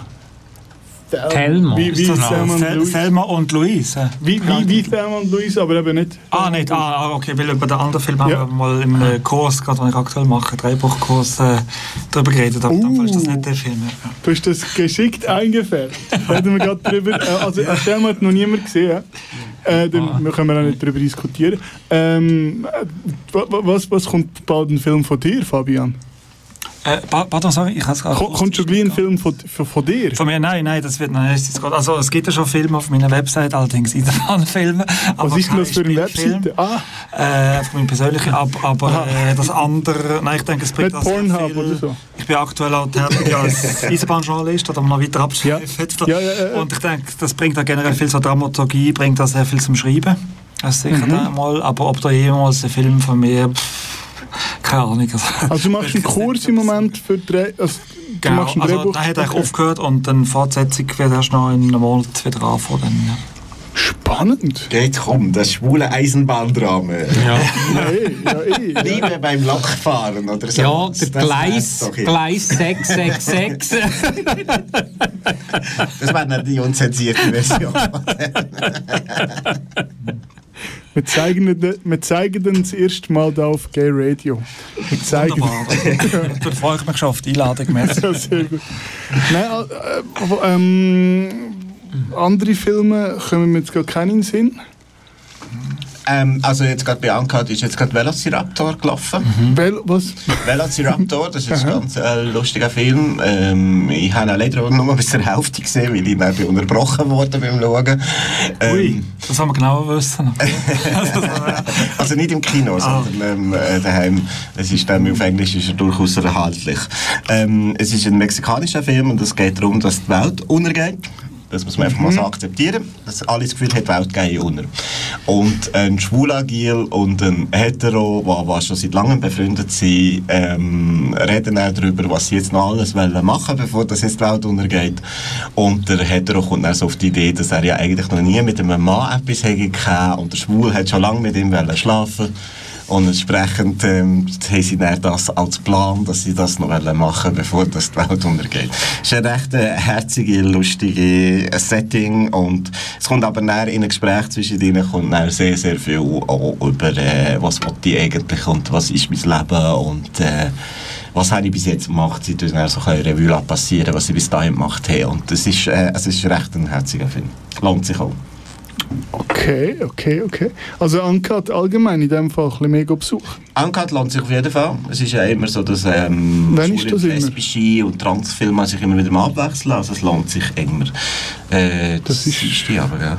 Speaker 1: Thel-
Speaker 5: Thelma.
Speaker 1: Wie, wie Thelma und.
Speaker 4: Thelma und Louise.
Speaker 1: Wie, wie, wie Thelma und Louise, aber eben nicht.
Speaker 4: Ah, nicht. Ah, ah, okay, weil über den anderen Film
Speaker 1: Ja.
Speaker 4: haben wir mal im äh, Kurs, gerade den ich aktuell mache, Drehbuchkurs, äh, darüber geredet. Aber
Speaker 1: Uh.
Speaker 4: dann ist das nicht der Film. Ja.
Speaker 1: Du hast das geschickt eingefärbt. Reden wir gerade drüber. Äh, Also, äh, Thelma hat noch niemand gesehen. Äh, dann wir können wir auch nicht darüber diskutieren. Ähm, äh, wa- wa- was, was kommt bald ein Film von dir, Fabian?
Speaker 4: Äh, pa- pardon, sorry, ich habe gerade...
Speaker 1: Ko- Kommt schon gleich ein Film von, von, von dir?
Speaker 4: Von mir, nein, nein, das wird noch nicht. Also es gibt ja schon Filme auf meiner Website, allerdings Filme.
Speaker 1: Was ist denn das für eine Webseite? Ah,
Speaker 4: Äh, von meinem persönlichen, aber, aber äh, das andere, nein, ich denke, es bringt
Speaker 1: Nicht
Speaker 4: auch sehr
Speaker 1: Pornhub
Speaker 4: viel.
Speaker 1: oder so?
Speaker 4: Ich bin aktuell auch tätig als Eisenbahnjournalist, oder noch weiter abschweifen.
Speaker 1: Ja, ja, ja.
Speaker 4: Und ich denke, das bringt auch generell viel so Dramaturgie, bringt auch sehr viel zum Schreiben. Das sicher
Speaker 1: Mhm.
Speaker 4: da mal, aber ob da jemals ein Film von mir, pff, keine Ahnung.
Speaker 1: also du machst einen Kurs im Moment für Dreh... Also, du
Speaker 4: Genau,
Speaker 1: machst
Speaker 4: also
Speaker 1: Drehbuch...
Speaker 4: da hat eigentlich
Speaker 1: Okay.
Speaker 4: aufgehört und dann Fortsetzung wird erst noch in einem Monat wieder anfangen. Dann, ja.
Speaker 1: Spannend.
Speaker 3: Jetzt komm, das schwule Eisenbahndrama.
Speaker 5: Ja,
Speaker 1: Ja, ja, eh. Ja.
Speaker 3: Liebe beim Lokfahren oder so.
Speaker 5: ja der
Speaker 3: Das
Speaker 5: Gleis. Gleis 666.
Speaker 3: Das wäre nicht die unzensierte Version.
Speaker 1: Wir zeigen, wir zeigen ihn das erste Mal da auf Gay Radio. Wir zeigen
Speaker 4: freue ich mich schon auf die Einladung.
Speaker 1: Ja, sehr gut. Nein, äh, ähm, andere Filme kommen mir jetzt gar keinen in den Sinn.
Speaker 3: Ähm, also jetzt gerade bei Uncut ist jetzt gerade Velociraptor gelaufen.
Speaker 1: Weil, was?
Speaker 3: Velociraptor, das ist ein ganz äh, lustiger Film. Ähm, ich habe ihn leider nur bis zur Hälfte gesehen, weil ich dann unterbrochen wurde beim Schauen.
Speaker 4: Ui,
Speaker 3: Ähm,
Speaker 4: das haben wir genauer wissen.
Speaker 3: also nicht im Kino, sondern ähm, äh, daheim. Es ist dann auf Englisch ist er durchaus erhaltlich. Ähm, es ist ein mexikanischer Film und es geht darum, dass die Welt untergeht. Das muss man einfach mal so akzeptieren, dass alle das Gefühl haben, die Welt geht unter. Und ein schwuler Gil und ein Hetero, die, die schon seit langem befreundet sind, ähm, reden dann darüber, was sie jetzt noch alles wollen machen bevor das jetzt die Welt untergeht. Und der Hetero kommt dann so auf die Idee, dass er ja eigentlich noch nie mit einem Mann etwas hätte und der Schwul hat schon lange mit ihm wollen schlafen und entsprechend ähm, haben sie dann das als Plan, dass sie das noch machen wollen, bevor das die Welt untergeht. Es ist ein recht äh, herzige, lustige äh, Setting und es kommt aber dann in ein Gespräch zwischen ihnen kommt dann sehr, sehr viel über äh, was ich eigentlich und was ist mein Leben und äh, was habe ich bis jetzt gemacht. Sie tun dann so ein Revue passieren, was sie bis dahin gemacht haben und das ist, äh, es ist recht ein herziger Film. Lohnt sich auch.
Speaker 1: Okay, okay, okay. Also Uncut allgemein in dem Fall ein bisschen mega Besuch.
Speaker 3: Uncut lohnt sich auf jeden Fall. Es ist ja immer so, dass ähm,
Speaker 1: Wann ist das
Speaker 3: lesbische und Transfilme sich immer wieder mal abwechseln. Also es lohnt sich immer. Äh,
Speaker 1: Das ist-
Speaker 3: die aber, ja.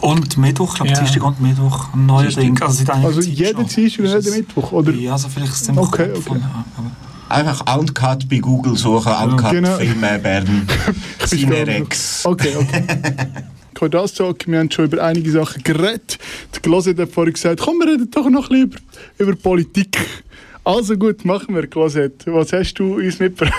Speaker 4: Und Mittwoch, ich glaube,
Speaker 5: Ja.
Speaker 4: Dienstag und Mittwoch, ein neuer. Ding. Also, seit
Speaker 1: Also
Speaker 4: Zeit
Speaker 1: jeden. Dienstag und
Speaker 4: Ist
Speaker 1: jeden Mittwoch, oder?
Speaker 4: Ja, also vielleicht ist es im
Speaker 1: Okay,
Speaker 4: Kopf.
Speaker 1: okay.
Speaker 3: Einfach Uncut bei Google suchen, Uncut
Speaker 1: Genau.
Speaker 3: Filme Bern, Cinerex.
Speaker 1: Okay, okay. Das sagen? Wir haben schon über einige Sachen geredet. Der Closet hat vorhin gesagt, komm, wir reden doch noch ein über Politik. Also gut, machen wir, Closet. Was hast du uns mitgebracht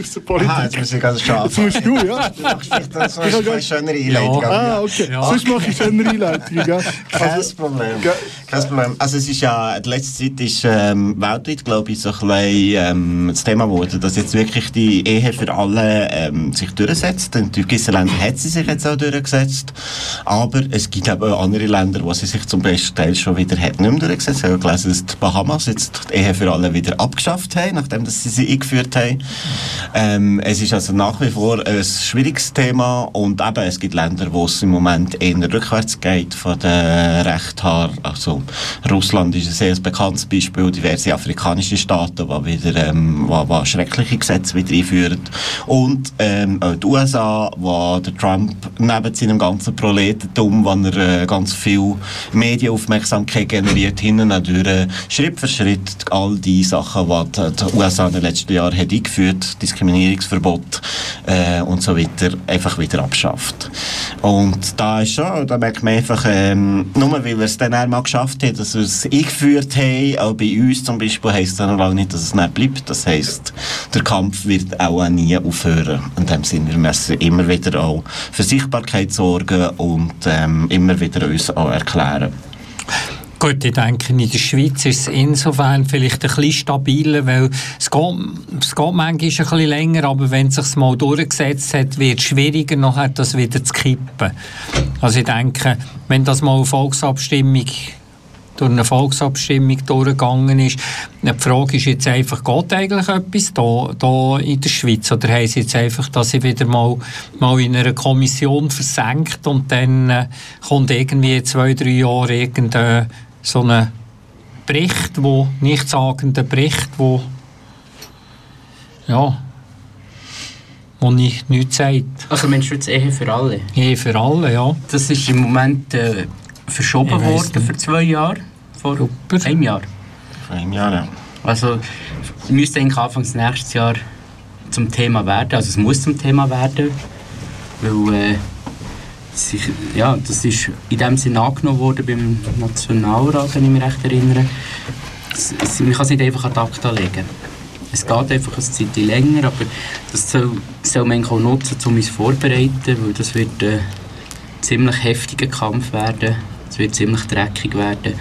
Speaker 1: aus der Politik?
Speaker 3: Aha, jetzt muss ich ganz schade.
Speaker 1: Jetzt musst du, ja?
Speaker 3: Du machst vielleicht das ist eine schönere Einleitung.
Speaker 5: Ja.
Speaker 1: Ah, okay.
Speaker 5: Ja.
Speaker 1: Sonst mache ich eine Einleitung, gell?
Speaker 3: Kein
Speaker 1: Also,
Speaker 3: Problem. Kein Problem. Also es ist ja, die letzte Zeit ist ähm, weltweit, glaube ich, so ein bisschen ähm, das Thema geworden, dass jetzt wirklich die Ehe für alle ähm, sich durchsetzt. In gewissen Ländern hat sie sich jetzt auch durchgesetzt. Aber es gibt eben auch andere Länder, wo sie sich zum besten Teil schon wieder hat nicht mehr durchgesetzt. Ich habe gelesen, dass die Bahamas jetzt die Ehe für alle wieder abgeschafft haben, nachdem dass sie sie eingeführt haben. Ähm, es ist also nach wie vor ein schwieriges Thema und eben, es gibt Länder, wo es im Moment eher rückwärts geht von den Rechten her. Also Russland ist ein sehr bekanntes Beispiel, diverse afrikanische Staaten, die wieder ähm, wo, wo schreckliche Gesetze wieder einführen. Und ähm, auch die USA, wo der Trump neben seinem ganzen Proletentum, wo er äh, ganz viel Medienaufmerksamkeit generiert, hinten durch, Schritt für Schritt all die Sachen, die die, USA in den letzten Jahren hat eingeführt, Diskriminierungsverbot äh, und so weiter, einfach wieder abschafft. Und da ist schon, da merkt man einfach, ähm, nur weil er es dann einmal geschafft hat, dass wir es eingeführt haben, auch bei uns zum Beispiel, heisst das noch lange nicht, dass es nicht bleibt. Das heisst, der Kampf wird auch nie aufhören. In dem Sinne, wir müssen immer wieder auch für Sichtbarkeit sorgen und ähm, immer wieder uns auch erklären.
Speaker 5: Gut, ich denke, in der Schweiz ist es insofern vielleicht ein bisschen stabiler, weil es geht, es geht manchmal ein bisschen länger, aber wenn es sich mal durchgesetzt hat, wird es schwieriger, nachher das wieder zu kippen. Also ich denke, wenn das mal eine Volksabstimmung durch eine Volksabstimmung durchgegangen ist. Die Frage ist jetzt einfach, geht eigentlich etwas da, da in der Schweiz? Oder haben sie jetzt einfach, dass sie wieder mal, mal in einer Kommission versenkt und dann äh, kommt irgendwie in zwei, drei Jahre irgendein so ein Bericht, wo nichtssagender Bericht, wo ja, wo nicht, nichts sagt.
Speaker 6: Also Mensch, jetzt Ehe für alle.
Speaker 5: Eh für alle, ja.
Speaker 6: Das ist im Moment äh, verschoben worden für zwei Jahre. Vor
Speaker 5: Super.
Speaker 6: einem Jahr.
Speaker 3: Vor einem Jahr, ja.
Speaker 6: Also müsste eigentlich Anfang des nächsten Jahr zum Thema werden. Also es muss zum Thema werden, weil äh, sich, ja, das ist in dem Sinne angenommen worden beim Nationalrat, wenn ich mich recht erinnere. Es, es, man kann es nicht einfach an die Akta legen. Es geht einfach eine Zeit länger, aber das soll, soll man auch nutzen, um uns vorzubereiten, weil das wird äh, ein ziemlich heftiger Kampf werden. Es wird ziemlich dreckig werden.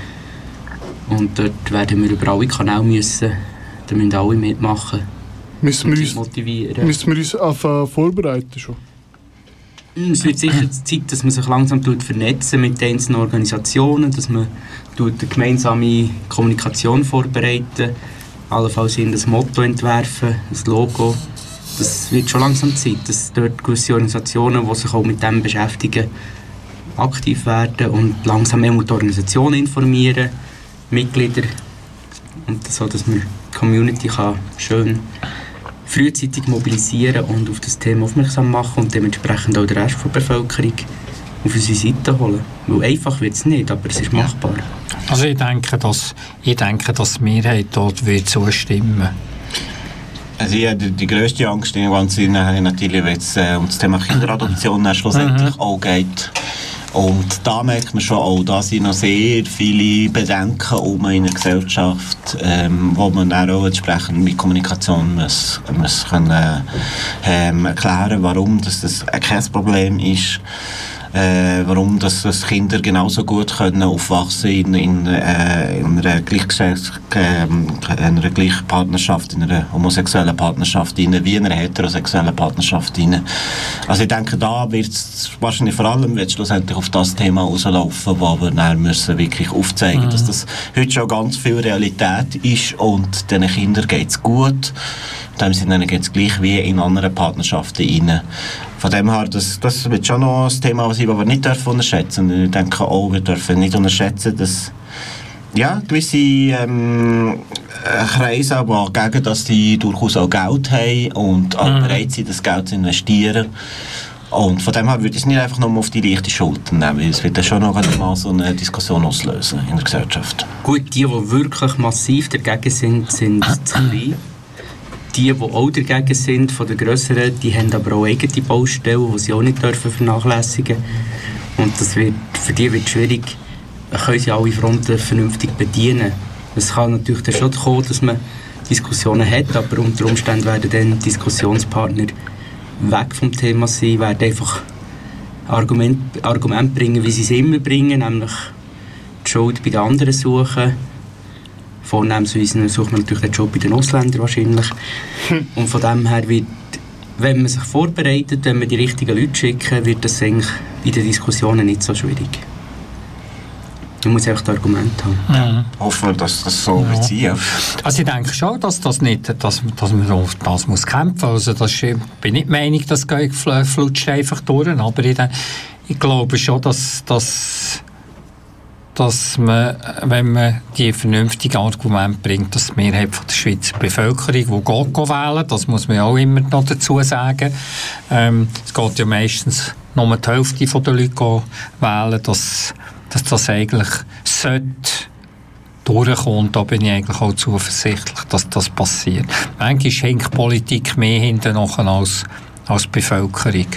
Speaker 6: Und dort werden wir über alle Kanäle müssen, da müssen alle mitmachen
Speaker 1: Müssen wir uns,
Speaker 6: motivieren.
Speaker 1: müssen wir uns auf, äh, vorbereiten schon?
Speaker 6: Es wird sicher Zeit, dass man sich langsam vernetzen mit den einzelnen Organisationen, dass man eine gemeinsame Kommunikation vorbereiten, allenfalls in das Motto entwerfen, das Logo. Das wird schon langsam Zeit, dass dort gewisse Organisationen, die sich auch mit dem beschäftigen, aktiv werden und langsam auch die Organisation informieren, Mitglieder und so, dass man die Community kann schön frühzeitig mobilisieren und auf das Thema aufmerksam machen und dementsprechend auch den Rest der Bevölkerung auf unsere Seite holen. Weil einfach wird es nicht, aber es ist machbar.
Speaker 5: Also ich denke, dass, ich denke, dass die Mehrheit dort wird zustimmen
Speaker 3: Also ja, die, die grösste Angst in dem Ganzen habe ich natürlich, wenn es äh, um das Thema Kinderadoption dann schlussendlich auch geht. Und da merkt man schon auch, da sind noch sehr viele Bedenken um in der Gesellschaft, ähm, wo man dann auch entsprechend mit Kommunikation muss, muss können, ähm, erklären warum dass das kein Problem ist äh, warum dass, dass Kinder genauso gut können aufwachsen in, in, äh, in einer, Gleichgeschlechts äh, in einer Gleichpartnerschaft, in einer homosexuellen Partnerschaft rein, wie in einer heterosexuellen Partnerschaft rein. Also ich denke, da wird es wahrscheinlich vor allem wird schlussendlich auf das Thema rauslaufen, wo wir dann müssen wirklich aufzeigen, mhm. dass das heute schon ganz viel Realität ist und diesen Kindern geht es gut. In dem Sinne geht es gleich wie in anderen Partnerschaften rein. Von dem her, das, das wird schon noch ein Thema, was ich aber nicht dürfen unterschätzen Ich denke auch, wir dürfen nicht unterschätzen, dass ja, gewisse ähm, Kreise, aber gegen, dass die durchaus auch Geld haben und auch mhm. bereit sind, das Geld zu investieren. Und von dem her würde ich es nicht einfach nur auf die leichte Schulter nehmen, weil es wird dann schon noch mal so eine Diskussion auslösen in der Gesellschaft.
Speaker 6: Gut, die, die wirklich massiv dagegen sind, sind zu klein die, die auch dagegen sind, von den Grösseren, die haben aber auch eigene Baustellen, die sie auch nicht dürfen vernachlässigen dürfen. Und das wird, für die wird es schwierig, können sie alle Fronten vernünftig bedienen. Es kann natürlich dann schon kommen, dass man Diskussionen hat, aber unter Umständen werden dann Diskussionspartner weg vom Thema sein, werden einfach Argumente Argument bringen, wie sie es immer bringen, nämlich die Schuld bei den anderen suchen vornehmsweise sucht man natürlich den Job bei den Ausländern wahrscheinlich. Und von dem her wird, wenn man sich vorbereitet, wenn man die richtigen Leute schicken, wird das eigentlich in den Diskussionen nicht so schwierig. Man muss einfach das Argument haben.
Speaker 3: Ja. Hoffen, dass das so ja. wird
Speaker 5: Also ich denke schon, dass, das nicht, dass, dass man auf das muss kämpfen muss. Also das ist, ich bin nicht der Meinung, das flutscht einfach durch. Aber ich, ich glaube schon, dass, dass dass man, wenn man die vernünftigen Argumente bringt, dass die Mehrheit der Schweizer Bevölkerung, die geht wählen, das muss man auch immer noch dazu sagen. Ähm, es geht ja meistens nur die Hälfte der Leute wählen, dass, dass das eigentlich sollte durchkommt, da bin ich eigentlich auch zuversichtlich, dass das passiert. Manchmal hängt Politik mehr hinten als, als die Bevölkerung.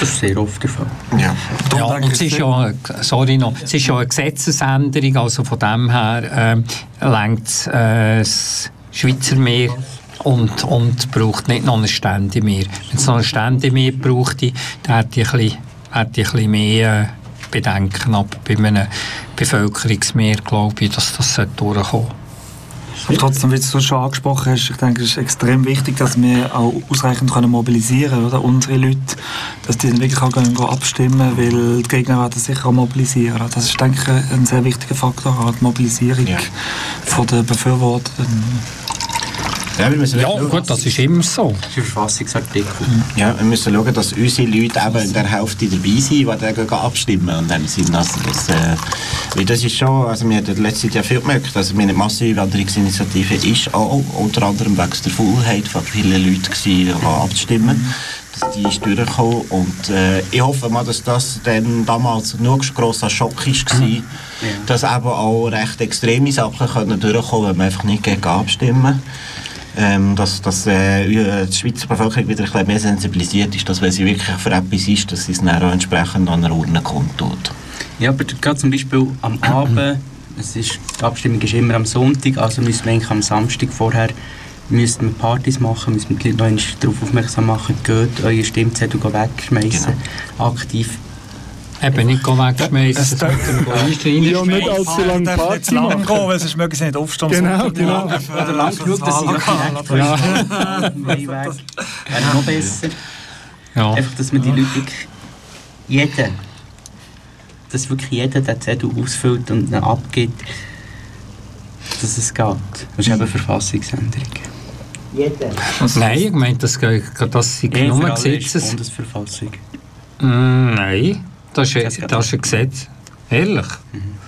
Speaker 6: Das ist sehr Fall.
Speaker 5: Ja, ja und es ist ja, sorry noch, es ist ja eine Gesetzesänderung, also von dem her äh, lenkt äh, das Schweizer Meer und, und braucht nicht noch eine Stände mehr. Wenn es noch eine Stände mehr bräuchte, dann hätte ich ein bisschen, hätte ich ein bisschen mehr äh, Bedenken. Aber bei einem Bevölkerungsmeer glaube ich, dass das durchkommen sollte.
Speaker 4: Aber trotzdem, wie du schon angesprochen hast, ich denke, es ist extrem wichtig, dass wir auch ausreichend können mobilisieren können, unsere Leute, dass die dann wirklich auch gehen, gehen abstimmen, weil die Gegner werden sicher auch mobilisieren. Das ist, denke ich, ein sehr wichtiger Faktor, die Mobilisierung ja. von der Befürworter.
Speaker 5: Ja, wir müssen ja schauen, gut, das ist immer so. Das ist
Speaker 6: ein Verfassungsartikel.
Speaker 3: Ja, wir müssen schauen, dass unsere Leute eben in der Hälfte dabei sind, die dann abstimmen. Und dann sind also das, äh, weil das ist schon, also wir haben letztes Jahr viel gemerkt, also meine Massenwanderungsinitiative ist auch unter anderem wegen der Faulheit von vielen Leuten gewesen, abzustimmen. Dass die ist durchgekommen und äh, ich hoffe mal, dass das dann damals nur ein grosser Schock war, mhm. ja. dass eben auch recht extreme Sachen können durchkommen, wenn man einfach nicht gegen abstimmen ähm, dass, dass äh, die Schweizer Bevölkerung wieder ein bisschen mehr sensibilisiert ist, dass wenn sie wirklich für etwas ist, dass sie es dann auch entsprechend an einer Urne kundtut.
Speaker 6: Ja, aber gerade zum Beispiel am Abend, es ist, die Abstimmung ist immer am Sonntag, also müssen wir eigentlich am Samstag vorher müssten wir Partys machen, müssen wir die Leute noch darauf aufmerksam machen, geht eure Stimmzettel wegschmeißen, genau. aktiv
Speaker 5: Eben nicht wegschmeißen.
Speaker 1: Ja, nicht allzu lange Party machen.
Speaker 4: Gehen, weil sonst mögen sie nicht aufstehen.
Speaker 1: Genau, genau.
Speaker 6: Oder lang geschaut, dass sie direkt ja. Wäre noch besser. Ja. Einfach, dass man die Leute wirklich, jeder, dass wirklich jeder den Zettel ausfüllt und ihn abgibt, dass es geht. Das ist eben eine Verfassungsänderung.
Speaker 5: Jeder. Nein, ich meine, das, das sind nur Gesetzes...
Speaker 6: Bundesverfassung.
Speaker 5: Mm, nein. Das ist, das ist ein Gesetz. Ehrlich? Mhm.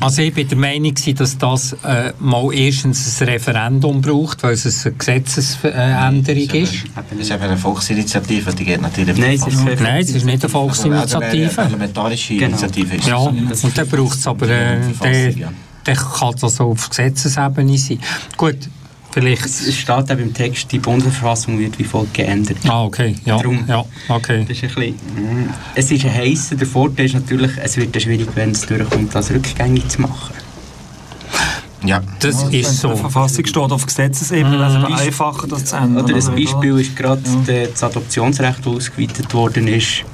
Speaker 5: Also ich bin der Meinung, dass das äh, mal erstens ein Referendum braucht, weil es eine Gesetzesänderung ist.
Speaker 3: Das ist eben eine Volksinitiative, die geht natürlich
Speaker 5: Nein, es ist, Nein, es ist nicht eine Volksinitiative.
Speaker 3: Also eine parlamentarische genau. Initiative ist
Speaker 5: Ja, und dann braucht es aber, äh, dann, kann das also auf Gesetzesebene sein. Gut, Vielleicht.
Speaker 6: Es steht eben im Text, die Bundesverfassung wird wie folgt geändert.
Speaker 5: Ah, okay. Ja,
Speaker 6: Drum.
Speaker 5: ja okay.
Speaker 6: Das ist ein bisschen, mm, es ist ein heißer, der Vorteil ist natürlich, es wird dann schwierig, wenn es durchkommt, das rückgängig zu machen.
Speaker 3: Ja.
Speaker 5: Das
Speaker 4: Wenn
Speaker 5: ist
Speaker 4: die
Speaker 5: so.
Speaker 4: Verfassung steht auf Gesetzesebene, also vereinfachen das zu ändern.
Speaker 6: Oder ein Beispiel ist gerade
Speaker 4: Ja.
Speaker 6: das Adoptionsrecht, das ausgeweitet worden ist,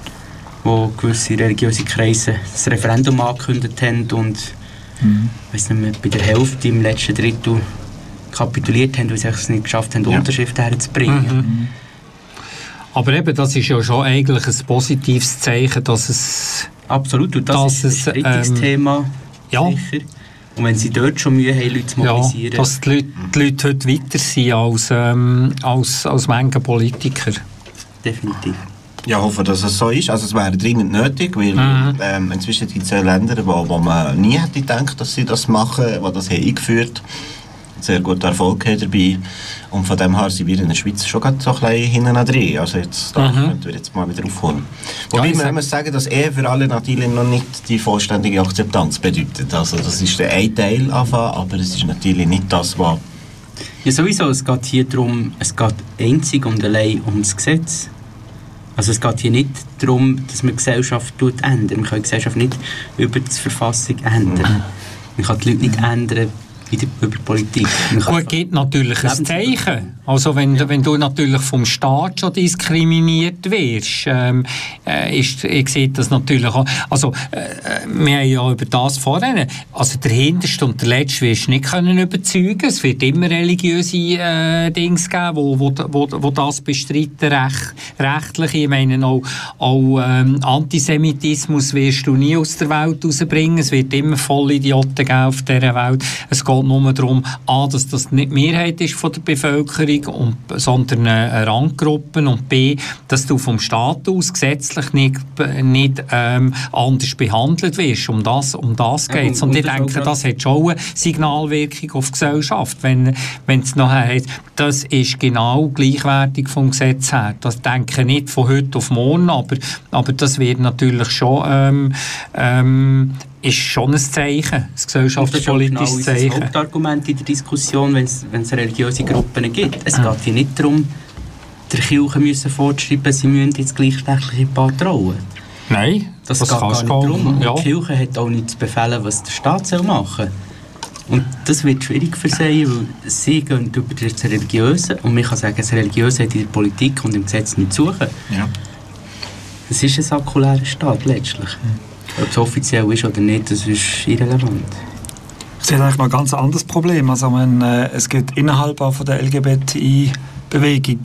Speaker 6: wo gewisse religiöse Kreise das Referendum angekündigt haben und ich weiss nicht mehr, bei der Hälfte im letzten Drittel kapituliert haben, weil sie es nicht geschafft haben,
Speaker 3: Ja.
Speaker 6: Unterschriften herzubringen.
Speaker 5: Aber eben, das ist ja schon eigentlich ein positives Zeichen, dass es.
Speaker 6: Absolut, und das
Speaker 5: Dass
Speaker 6: ist ein
Speaker 5: es,
Speaker 6: strittiges
Speaker 5: ähm,
Speaker 6: Thema,
Speaker 5: Ja.
Speaker 6: sicher. Und wenn sie dort schon Mühe haben, Leute zu
Speaker 5: Ja,
Speaker 6: mobilisieren,
Speaker 5: dass die Leute, die Leute heute weiter sind als, ähm, als, als manche Politiker.
Speaker 6: definitiv.
Speaker 3: Ja, ich hoffe, dass es so ist. Also es wäre dringend nötig, weil ähm, inzwischen gibt es ja Länder, wo, wo man nie hätte gedacht, dass sie das machen, die das haben eingeführt sehr guten Erfolg haben dabei. Und von dem her sind wir in der Schweiz schon gerade so ein bisschen hinten drin. Also jetzt, da könnten wir jetzt mal wieder aufholen. Wobei
Speaker 5: ich
Speaker 3: man muss sagen, dass Ehe für alle natürlich noch nicht die vollständige Akzeptanz bedeutet. Also das ist der ein Teil anfangen, aber es ist natürlich nicht das, was
Speaker 6: Ja, sowieso, es geht hier darum, es geht einzig und allein ums Gesetz. Also es geht hier nicht darum, dass man die Gesellschaft tut ändern. Man kann die Gesellschaft nicht über die Verfassung ändern. Man kann die Leute nicht ändern über Politik.
Speaker 5: Gut, gibt natürlich ein Zeichen. Also wenn, du- wenn du natürlich vom Staat schon diskriminiert wirst, ähm, äh, ist, ich sehe das natürlich auch. Also äh, wir haben ja über das vorhin, also der Hinterste und der Letzte wirst du nicht können überzeugen. Es wird immer religiöse äh, Dings geben, wo, wo, wo, wo das bestreiten, recht, rechtlich. Ich meine auch, auch ähm, Antisemitismus wirst du nie aus der Welt rausbringen. Es wird immer Vollidioten geben auf dieser Welt. Es geht nur darum, A, dass das nicht die Mehrheit ist von der Bevölkerung, und, sondern eine Randgruppe und B, dass du vom Staat aus gesetzlich nicht, nicht ähm, anders behandelt wirst. Um das, um das geht es.
Speaker 6: und-
Speaker 5: Und, ich denke, das hat schon eine Signalwirkung auf die Gesellschaft, wenn es nachher heißt, das ist genau gleichwertig vom Gesetz her. Das denke ich nicht von heute auf morgen, aber, aber das wird natürlich schon ähm, ähm, ist schon ein Zeichen, ein
Speaker 6: das ist auch genau
Speaker 5: gesellschaftspolitisches
Speaker 6: unser
Speaker 5: Zeichen.
Speaker 6: Hauptargument in der Diskussion, wenn es religiöse Gruppen gibt. Es geht hier nicht darum, der Kirche müssen fortschreiben, sie müssen jetzt gleichgeschlechtliche Paar trauen.
Speaker 5: Nein,
Speaker 6: Das,
Speaker 5: das
Speaker 6: geht gar nicht darum.
Speaker 5: Ja.
Speaker 6: Die Kirche hat auch nicht zu befehlen, was der Staat soll machen Und das wird schwierig für sie, weil sie gehen über das Religiöse und man kann sagen, das Religiöse hat in der Politik und im Gesetz nicht zu suchen.
Speaker 3: ja.
Speaker 6: Es ist ein säkularer Staat letztlich. Ob es offiziell ist oder nicht, das ist irrelevant.
Speaker 4: Sie hat eigentlich noch ein ganz anderes Problem. Also, meine, äh, es gibt innerhalb auch von der LGBTI-Bewegung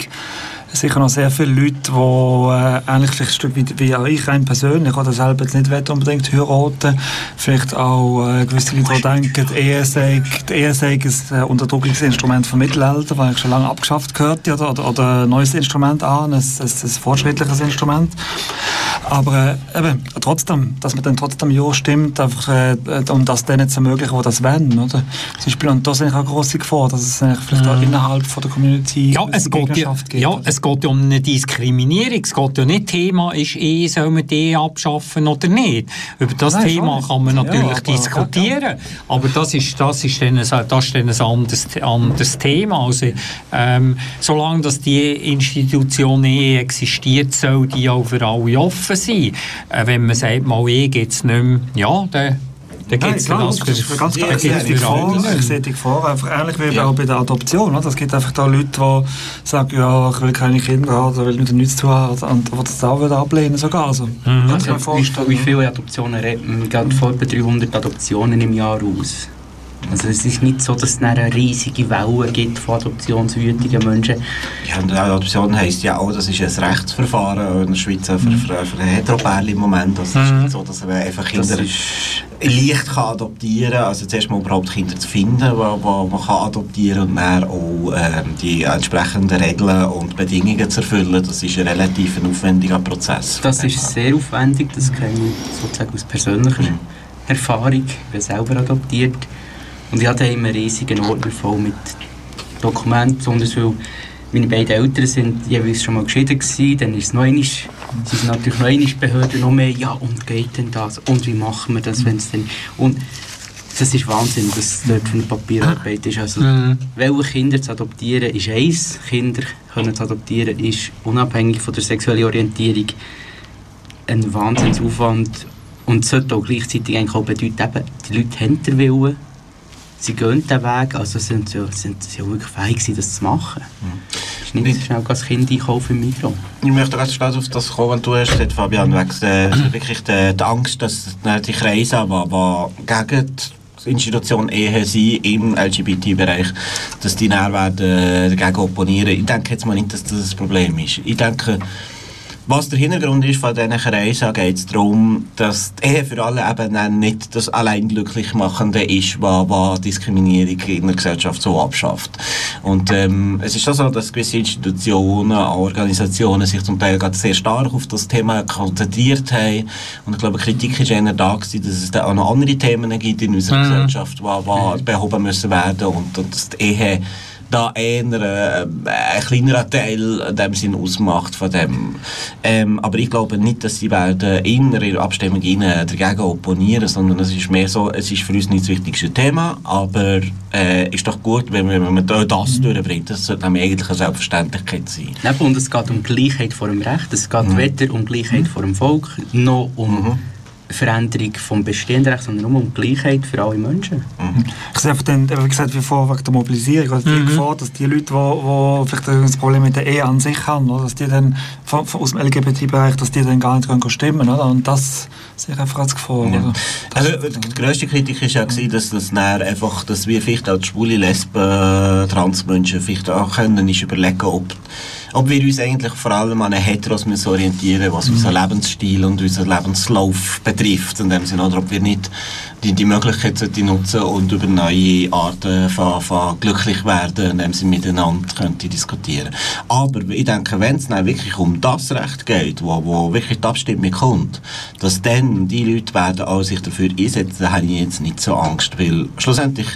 Speaker 4: sicher noch sehr viele Leute, die äh, ähnlich vielleicht ein Stück wie, wie auch ich rein persönlich oder selber jetzt nicht unbedingt heiraten. Vielleicht auch äh, gewisse Leute, die denken, die Ehe sei, die Ehe sei ein äh, Unterdrückungsinstrument vom Mittelalter, das schon lange abgeschafft gehört oder, oder, oder ein neues Instrument an, ein, ein, ein fortschrittliches Instrument. Aber äh, eben, trotzdem, dass man dann trotzdem Ja stimmt, einfach, äh, um das denen zu ermöglichen, die das wollen. Oder? Zum Beispiel, und da sehe ich auch grosse Gefahr, dass es vielleicht auch innerhalb von der Community
Speaker 5: Mhm. Ja, es geht ja,
Speaker 4: gibt.
Speaker 5: ja? Es geht ja um eine Diskriminierung. Es geht ja nicht Thema, ist Ehe, soll man die abschaffen oder nicht. Über das
Speaker 4: Nein,
Speaker 5: Thema kann man
Speaker 4: Ja,
Speaker 5: natürlich
Speaker 4: aber-
Speaker 5: diskutieren. Aber das ist, das ist dann ein, das ist dann ein anderes, anderes Thema. Also, ähm, solange dass die Institution Ehe existiert, soll die auch für alle offen sein. Äh, wenn man sagt, mal Ehe gibt es nicht mehr, ja, dann, dann
Speaker 4: Nein,
Speaker 5: gibt es
Speaker 4: ist ganz klar.
Speaker 3: Ja,
Speaker 4: Ich sehe Gefahr,
Speaker 3: ja.
Speaker 4: ich sehe die Gefahr einfach ähnlich wie
Speaker 3: Ja.
Speaker 4: auch bei der Adoption. Oder? Es gibt einfach da Leute, die sagen, ja, ich will keine Kinder haben, oder will mit dem nichts zu haben, und die das auch wieder ablehnen sogar. Also, kann ich mir
Speaker 6: Also, wie,
Speaker 4: vorstellen.
Speaker 6: wie viele Adoptionen man? Man geht von etwa 300 Adoptionen im Jahr aus. Also es ist nicht so, dass es eine riesige Welle gibt von adoptionswütigen Menschen.
Speaker 3: Ja, und Adoption heisst ja auch, das ist ein Rechtsverfahren in der Schweiz für, für, für Heteropärchen im Moment. Also es ist nicht so, dass man einfach Kinder leicht kann adoptieren kann. Also zuerst mal überhaupt Kinder zu finden, die man kann adoptieren und dann auch ähm, die entsprechenden Regeln und Bedingungen zu erfüllen. Das ist ein relativ ein aufwendiger Prozess.
Speaker 6: Das ist sehr aufwendig, das kenne ich sozusagen aus persönlicher Erfahrung. Ich bin selber adoptiert. Und ich hatte einen riesigen Ordner voll mit Dokumenten, besonders weil meine beiden Eltern sind jeweils schon mal geschieden gewesen, dann ist es noch einmal, sind natürlich noch einmal Behörden noch mehr, ja und geht denn das und wie machen wir das, wenn es denn... Und das ist Wahnsinn, dass dort für eine Papierarbeit ist. Also,
Speaker 5: Mhm.
Speaker 6: welche Kinder zu adoptieren ist eins, Kinder können zu adoptieren ist unabhängig von der sexuellen Orientierung ein Wahnsinnsaufwand und sollte auch gleichzeitig eigentlich auch bedeuten, eben, die Leute haben den Willen, sie gehen den Weg, also sind sie, sind sie auch wirklich fähig gewesen, das zu machen. Es ist nicht so schnell das Kind einkaufen im Mikro.
Speaker 3: Ich möchte ganz schnell auf das kommen, was du hast Fabian, wegen der, wirklich der, der Angst, dass die Kreise, die, gegen die Institution Ehe sind im LGBT-Bereich, dass die dann werden äh, dagegen opponieren. Ich denke jetzt mal nicht, dass das ein Problem ist. Ich denke, was der Hintergrund ist von diesen Kreisen, geht es darum, dass die Ehe für alle eben nicht das allein glücklich machende ist, was, was Diskriminierung in der Gesellschaft so abschafft. Und ähm, es ist schon so, dass gewisse Institutionen, Organisationen sich zum Teil gerade sehr stark auf das Thema konzentriert haben. Und ich glaube, Kritik ist eher da gewesen, dass es da auch noch andere Themen gibt in unserer Gesellschaft, die, die behoben müssen werden und, und dass die Ehe da eher äh, ein kleinerer Teil in dem Sinn ausmacht von dem. Ähm, aber ich glaube nicht, dass sie werden in ihrer Abstimmung dagegen opponieren, sondern es ist mehr so, es ist für uns nicht das wichtigste Thema, aber äh, ist doch gut, wenn, wir- wenn man da das durchbringt. Das sollte nämlich eigentlich eine Selbstverständlichkeit sein.
Speaker 6: Eben, und es geht um Gleichheit vor dem Recht, es geht weder um Gleichheit vor dem Volk, noch um Veränderung vom bestehenden Recht, sondern nur um Gleichheit für alle Menschen.
Speaker 4: Ich sehe den, wie gesagt, wie vor wegen der Mobilisierung, also die Gefahr, dass die Leute, die, die vielleicht ein Problem mit der Ehe an sich haben, oder, dass die dann von, von, aus dem LGBT-Bereich, dass die dann gar nicht können stimmen oder? Und das sehe ich einfach als Gefahr. Das,
Speaker 3: Also, die grösste Kritik war ja, gewesen, dass das dann einfach, dass wir vielleicht auch die schwule Lesben, Transmenschen vielleicht auch können, ist überlegen, ob, ob wir uns eigentlich vor allem an Heteros müssen orientieren, was unseren Lebensstil und unseren Lebenslauf betrifft, in dem Sinne, oder ob wir nicht die, die Möglichkeit sollten nutzen und über neue Arten von, von glücklich werden, indem sie miteinander könnte diskutieren. Aber ich denke, wenn es dann wirklich um das Recht geht, wo, wo wirklich die Abstimmung kommt, dass dann die Leute werden auch sich dafür einsetzen, da habe ich jetzt nicht so Angst, weil schlussendlich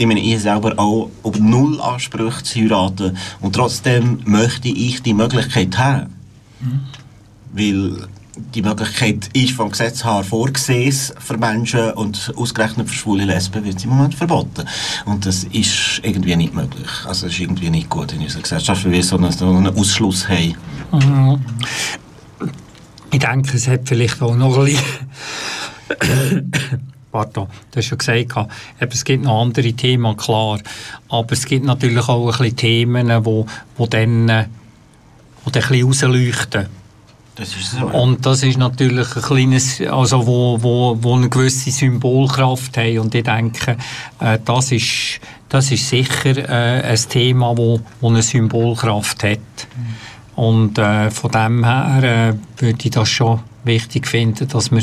Speaker 3: ich meine, ich selber auch über null Ansprüche zu heiraten und trotzdem möchte ich die Möglichkeit haben. Weil die Möglichkeit ist vom Gesetz her vorgesehen für Menschen und ausgerechnet für schwule Lesben wird sie im Moment verboten. Und das ist irgendwie nicht möglich. Also das ist irgendwie nicht gut in unserer Gesellschaft, weil wir so einen, so einen Ausschluss haben.
Speaker 5: Ich denke, es hat vielleicht auch noch ein bisschen... Pardon, du hast schon gesagt, eben, es gibt noch andere Themen, klar. Aber es gibt natürlich auch ein bisschen Themen, wo, wo dann, äh, wo dann ein bisschen rausleuchten.
Speaker 3: Das ist so.
Speaker 5: Und das ist natürlich ein kleines, also wo, wo, wo eine gewisse Symbolkraft haben. Und ich denke, äh, das, ist, das ist sicher äh, ein Thema, wo, wo eine Symbolkraft hat. Und äh, von dem her äh, würde ich das schon wichtig finden, dass wir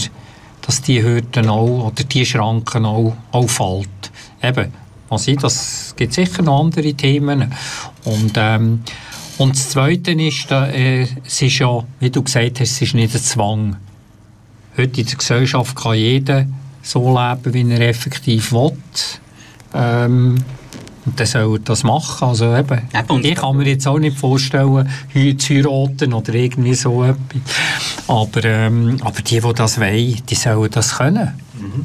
Speaker 5: dass die Hürden auch, oder die Schranken auch, auch fällt. Eben, man sieht, das gibt sicher noch andere Themen. Und, ähm, und das Zweite ist, da, äh, es ist ja, wie du gesagt hast, es ist nicht ein Zwang. Heute in der Gesellschaft kann jeder so leben, wie er effektiv will. Ähm, und dann soll er das machen. Also eben,
Speaker 6: Eben,
Speaker 5: ich kann mir jetzt auch nicht vorstellen, heu zu heiraten oder irgendwie so etwas. Aber, ähm, aber die, die das wollen, die sollen das können.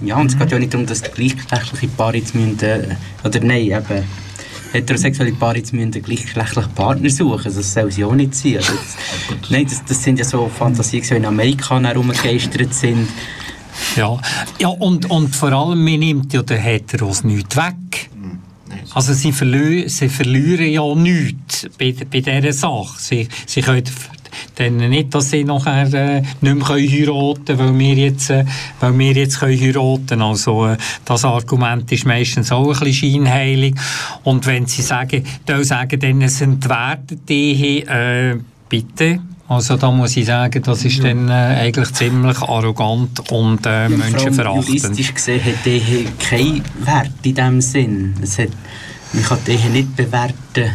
Speaker 6: Ja, und es geht ja nicht darum, dass die gleichgeschlechtliche Paare jetzt müssen, äh, oder nein, eben, heterosexuelle Paare jetzt müssen einen gleichgeschlechtlichen Partner suchen. Also das soll sie auch nicht sein. Also das, nein, das, das sind ja so Fantasien, die in Amerika herumgegeistert sind.
Speaker 5: Ja, ja und, und vor allem, man nimmt ja den Heteros nichts weg. Also sie, verlö sie verlieren ja nichts bei, bei dieser Sache. Sie, sie können dann nicht, dass sie nachher äh, nicht mehr können heiraten können, weil wir jetzt, äh, weil wir jetzt können heiraten Also äh, das Argument ist meistens auch ein bisschen scheinheilig. Und wenn sie sagen, dann sagen, dann es entwertet die, äh, bitte... Also da muss ich sagen, das ist dann äh, eigentlich ziemlich arrogant und äh,
Speaker 6: allem
Speaker 5: menschenverachtend.
Speaker 6: Juristisch gesehen hat Ehe keinen Wert in dem Sinn. Es hat, man kann die Ehe nicht bewerten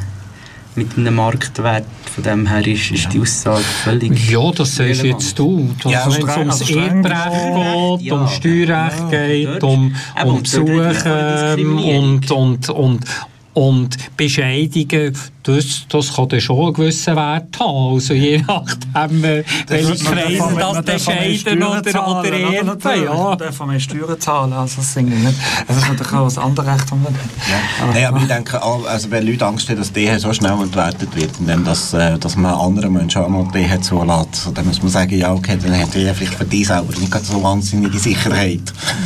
Speaker 6: mit einem Marktwert. Von dem her ist, ist die Aussage völlig...
Speaker 5: Ja, das siehst jetzt du. Das,
Speaker 3: Ja,
Speaker 5: wenn es ums
Speaker 4: also
Speaker 5: Erbrecht geht,
Speaker 6: Ja.
Speaker 5: um Steuerrecht
Speaker 6: Ja,
Speaker 5: geht, um, um
Speaker 6: und dort hat man
Speaker 5: Besuche
Speaker 6: keine Diskriminierung.
Speaker 5: und, und, und, und Bescheidungen, das, das kann dann schon einen gewissen Wert haben. Also je nachdem, äh, welche Kreise das entscheiden oder, oder
Speaker 4: ernten. Ja. Man darf mehr Steuern zahlen, also das, nicht. das ist natürlich auch das andere Recht, das man hat.
Speaker 3: Ja. Nein, aber ich denke, also wenn Leute Angst haben, dass die so schnell entwertet wird, indem dass, äh, dass man anderen Menschen auch noch die zulässt, dann muss man sagen, ja okay, dann hat die vielleicht für die selber nicht so wahnsinnige Sicherheit.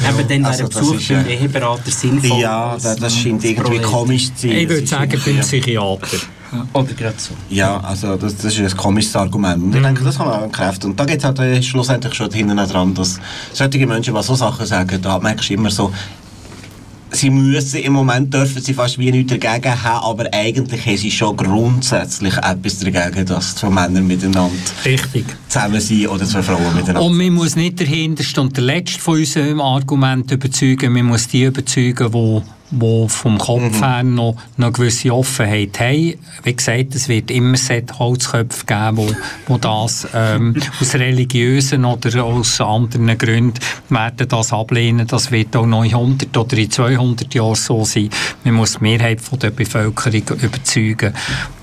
Speaker 6: Aber dann also, wäre Besuch beim Eheberater sinnvoll.
Speaker 3: Ja, das, das scheint irgendwie komisch zu sein.
Speaker 5: Ich würde sagen, beim Psychiater.
Speaker 6: Ja. Oder gerade so.
Speaker 3: Ja, also das, das ist ein komisches Argument. Und ich denke, das kann man auch entkräften. Und da geht es halt äh, schlussendlich schon hinten dran, dass solche Menschen, die so Sachen sagen, da merkst du immer so, sie müssen, im Moment dürfen sie fast wie nichts dagegen haben, aber eigentlich haben sie schon grundsätzlich etwas dagegen, dass zwei Männer miteinander
Speaker 5: Richtig.
Speaker 3: zusammen sind oder zwei Frauen miteinander.
Speaker 5: Und man muss nicht der Hinterste und der Letzte von unserem Argument überzeugen, man muss die überzeugen, die die vom Kopf mhm. her noch, noch eine gewisse Offenheit haben. Wie gesagt, es wird immer Holzköpfe geben, wo, wo das ähm, aus religiösen oder aus anderen Gründen werden das ablehnen. Das wird auch noch in 100 oder in 200 Jahren so sein. Man muss die Mehrheit von der Bevölkerung überzeugen,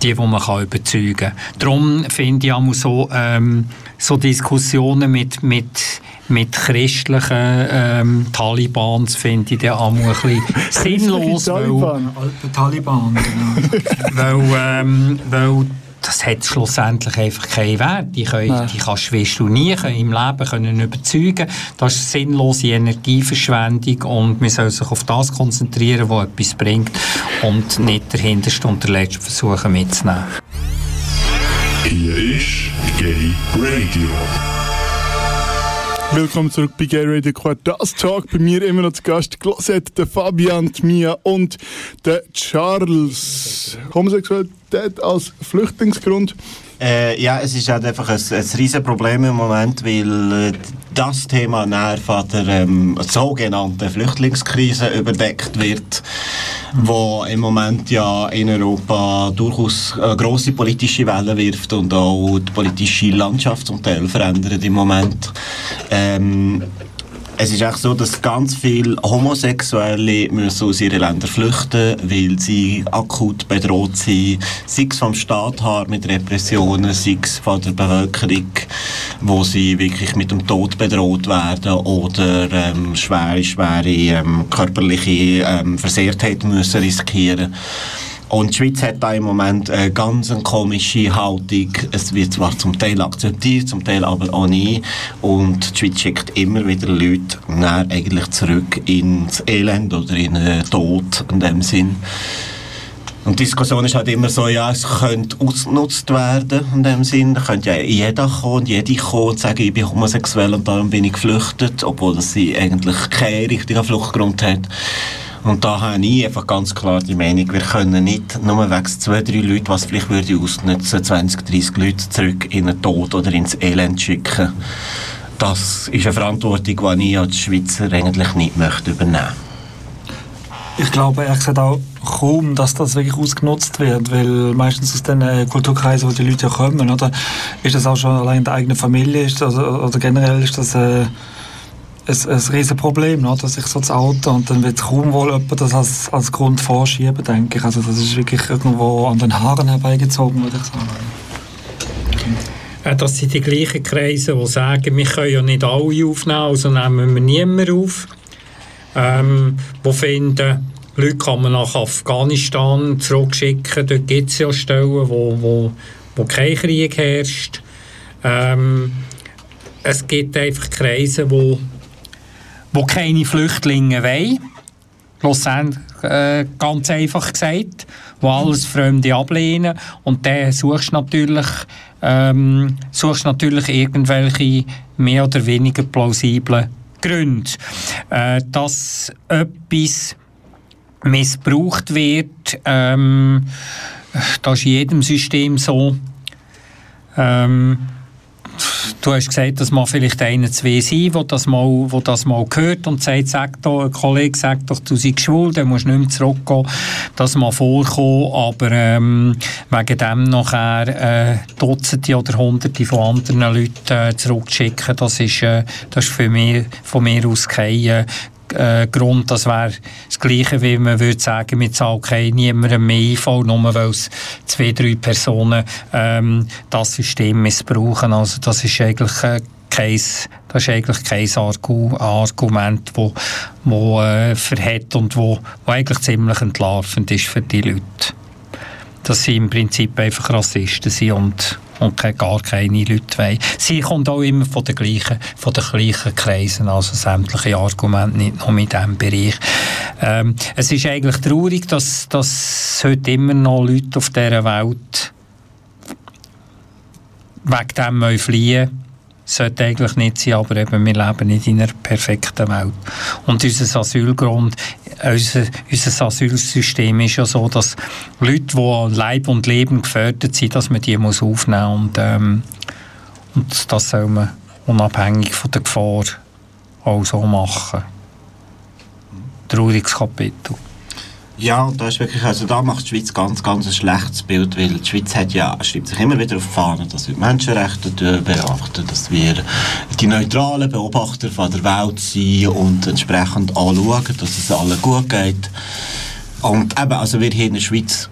Speaker 5: die, die man kann überzeugen kann. Darum finde ich auch so, ähm, so Diskussionen mit, mit mit christlichen ähm, Talibans finde ich auch ein bisschen sinnlos.
Speaker 4: Taliban. Alte Taliban, genau.
Speaker 5: weil, ähm, weil das hat schlussendlich einfach keinen Wert. Die, können, die kannst du nie im Leben können überzeugen. Das ist sinnlose Energieverschwendung und man soll sich auf das konzentrieren, was etwas bringt und nicht der hinterste und der letzte versuchen mitzunehmen.
Speaker 7: Hier ist Gay Radio.
Speaker 1: Willkommen zurück bei Gay Radio Quartas Talk. Bei mir immer noch zu Gast Glosette, der Fabian, die Mia und der Charles. Homosexualität als Flüchtlingsgrund.
Speaker 3: Äh, ja, es ist halt einfach ein, ein riesen Problem im Moment, weil äh, das Thema näher von der ähm, sogenannten Flüchtlingskrise überdeckt wird, wo im Moment ja in Europa durchaus eine grosse politische Welle wirft und auch die politische Landschaft zum Teil verändert im Moment. Ähm, es ist echt so, dass ganz viele Homosexuelle müssen aus ihren Ländern flüchten, weil sie akut bedroht sind, sei es vom Staat her mit Repressionen, sei es von der Bevölkerung, wo sie wirklich mit dem Tod bedroht werden oder ähm, schwere, schwere ähm, körperliche ähm, Versehrtheit müssen riskieren und die Schweiz hat da im Moment eine ganz komische Haltung. Es wird zwar zum Teil akzeptiert, zum Teil aber auch nie. Und die Schweiz schickt immer wieder Leute eigentlich zurück ins Elend oder in den Tod in dem Sinn. Und die Diskussion ist halt immer so, ja, es könnte ausgenutzt werden in dem Sinn. Da könnte ja jeder kommen und jede kommen und sagen, ich bin homosexuell und darum bin ich geflüchtet, obwohl sie eigentlich keinen richtigen Fluchtgrund hat. Und da habe ich einfach ganz klar die Meinung, wir können nicht nur wegen zwei, drei Leute, was vielleicht würde ausnutzen, 20, 30 Leute zurück in den Tod oder ins Elend schicken. Das ist eine Verantwortung, die ich als Schweizer eigentlich nicht möchte übernehmen
Speaker 4: ich glaube ehrlich gesagt auch kaum, dass das wirklich ausgenutzt wird, weil meistens aus den äh, Kulturkreisen, wo die Leute kommen, oder, ist das auch schon allein in der eigenen Familie, ist das, oder generell ist das äh, ein, ein riesen Problem, oder? sich so zu outen und dann wird kaum wohl jemand das als, als Grund vorschieben, denke ich. Also das ist wirklich irgendwo an den Haaren herbeigezogen, würde ich sagen.
Speaker 5: Das sind die gleichen Kreise, die sagen, wir können ja nicht alle aufnehmen, also nehmen wir niemanden auf. Ähm, die finden, Leute kann man nach Afghanistan zurückschicken, dort gibt es ja Stellen, wo, wo, wo kein Krieg herrscht. Ähm, es gibt einfach Kreise, die wo keine Flüchtlinge wollen. Schlussendlich, äh, ganz einfach gesagt, wo alles Fremde ablehnen. Und dann suchst natürlich, ähm, suchst natürlich irgendwelche mehr oder weniger plausiblen Gründe. Äh, dass etwas missbraucht wird, ähm, das ist in jedem System so. Ähm, du hast gesagt, dass man vielleicht einer, zwei sein, wo das mal, wo das mal hört und sagt, sag doch, ein Kollege sagt doch, du seist schwul, dann musst du nicht mehr zurückgehen. Das mal vorkommen, aber ähm, wegen dem nachher äh, Dutzende oder Hunderte von anderen Leuten äh, zurückschicken, das ist, äh, das ist für mich, von mir aus kein, äh, äh, Grund, das wäre das Gleiche, wie man würde sagen, wir zahlen okay, niemandem mehr IV, nur weil es zwei, drei Personen ähm, das System missbrauchen. Also das ist eigentlich äh, kein, das ist eigentlich kein Argu Argument, wo, wo äh, verhält und wo, wo eigentlich ziemlich entlarvend ist für die Leute. Dass sie im Prinzip einfach Rassisten sind und, und gar keine Leute wollen. Sie kommt auch immer von den gleichen, von den gleichen Kreisen, also sämtliche Argumente, nicht nur in diesem Bereich. Ähm, es ist eigentlich traurig, dass, dass heute immer noch Leute auf dieser Welt wegen dem fliehen sollte eigentlich nicht sein, aber eben, wir leben nicht in einer perfekten Welt. Und unser Asylgrund, unser, unser Asylsystem ist ja so, dass Leute, die an Leib und Leben gefährdet sind, dass man die muss aufnehmen und, ähm, und das soll man unabhängig von der Gefahr auch so machen. Trauriges Kapitel.
Speaker 3: Ja, da ist wirklich, also da macht die Schweiz ganz, ganz ein schlechtes Bild, weil die Schweiz hat ja, schreibt sich immer wieder auf die Fahne, dass wir die Menschenrechte beachten, dass wir die neutralen Beobachter von der Welt sind und entsprechend anschauen, dass es allen gut geht. Und eben, also wir hier in der Schweiz,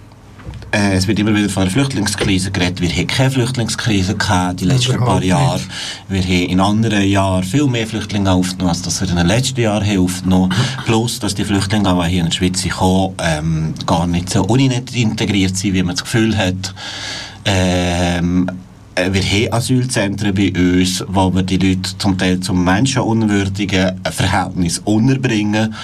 Speaker 3: äh, es wird immer wieder von einer Flüchtlingskrise geredet, wir haben keine Flüchtlingskrise gehabt die letzten
Speaker 8: Überhaupt
Speaker 3: paar
Speaker 8: nicht.
Speaker 3: Jahre. Wir haben in anderen Jahren viel mehr Flüchtlinge aufgenommen, als das wir in den letzten Jahren haben aufgenommen Plus, dass die Flüchtlinge, die hier in die Schweiz sind, gekommen, ähm, gar nicht so unintegriert integriert sind, wie man das Gefühl hat. Ähm, äh, wir haben Asylzentren bei uns, wo wir die Leute zum Teil zum menschenunwürdigen Verhältnis unterbringen.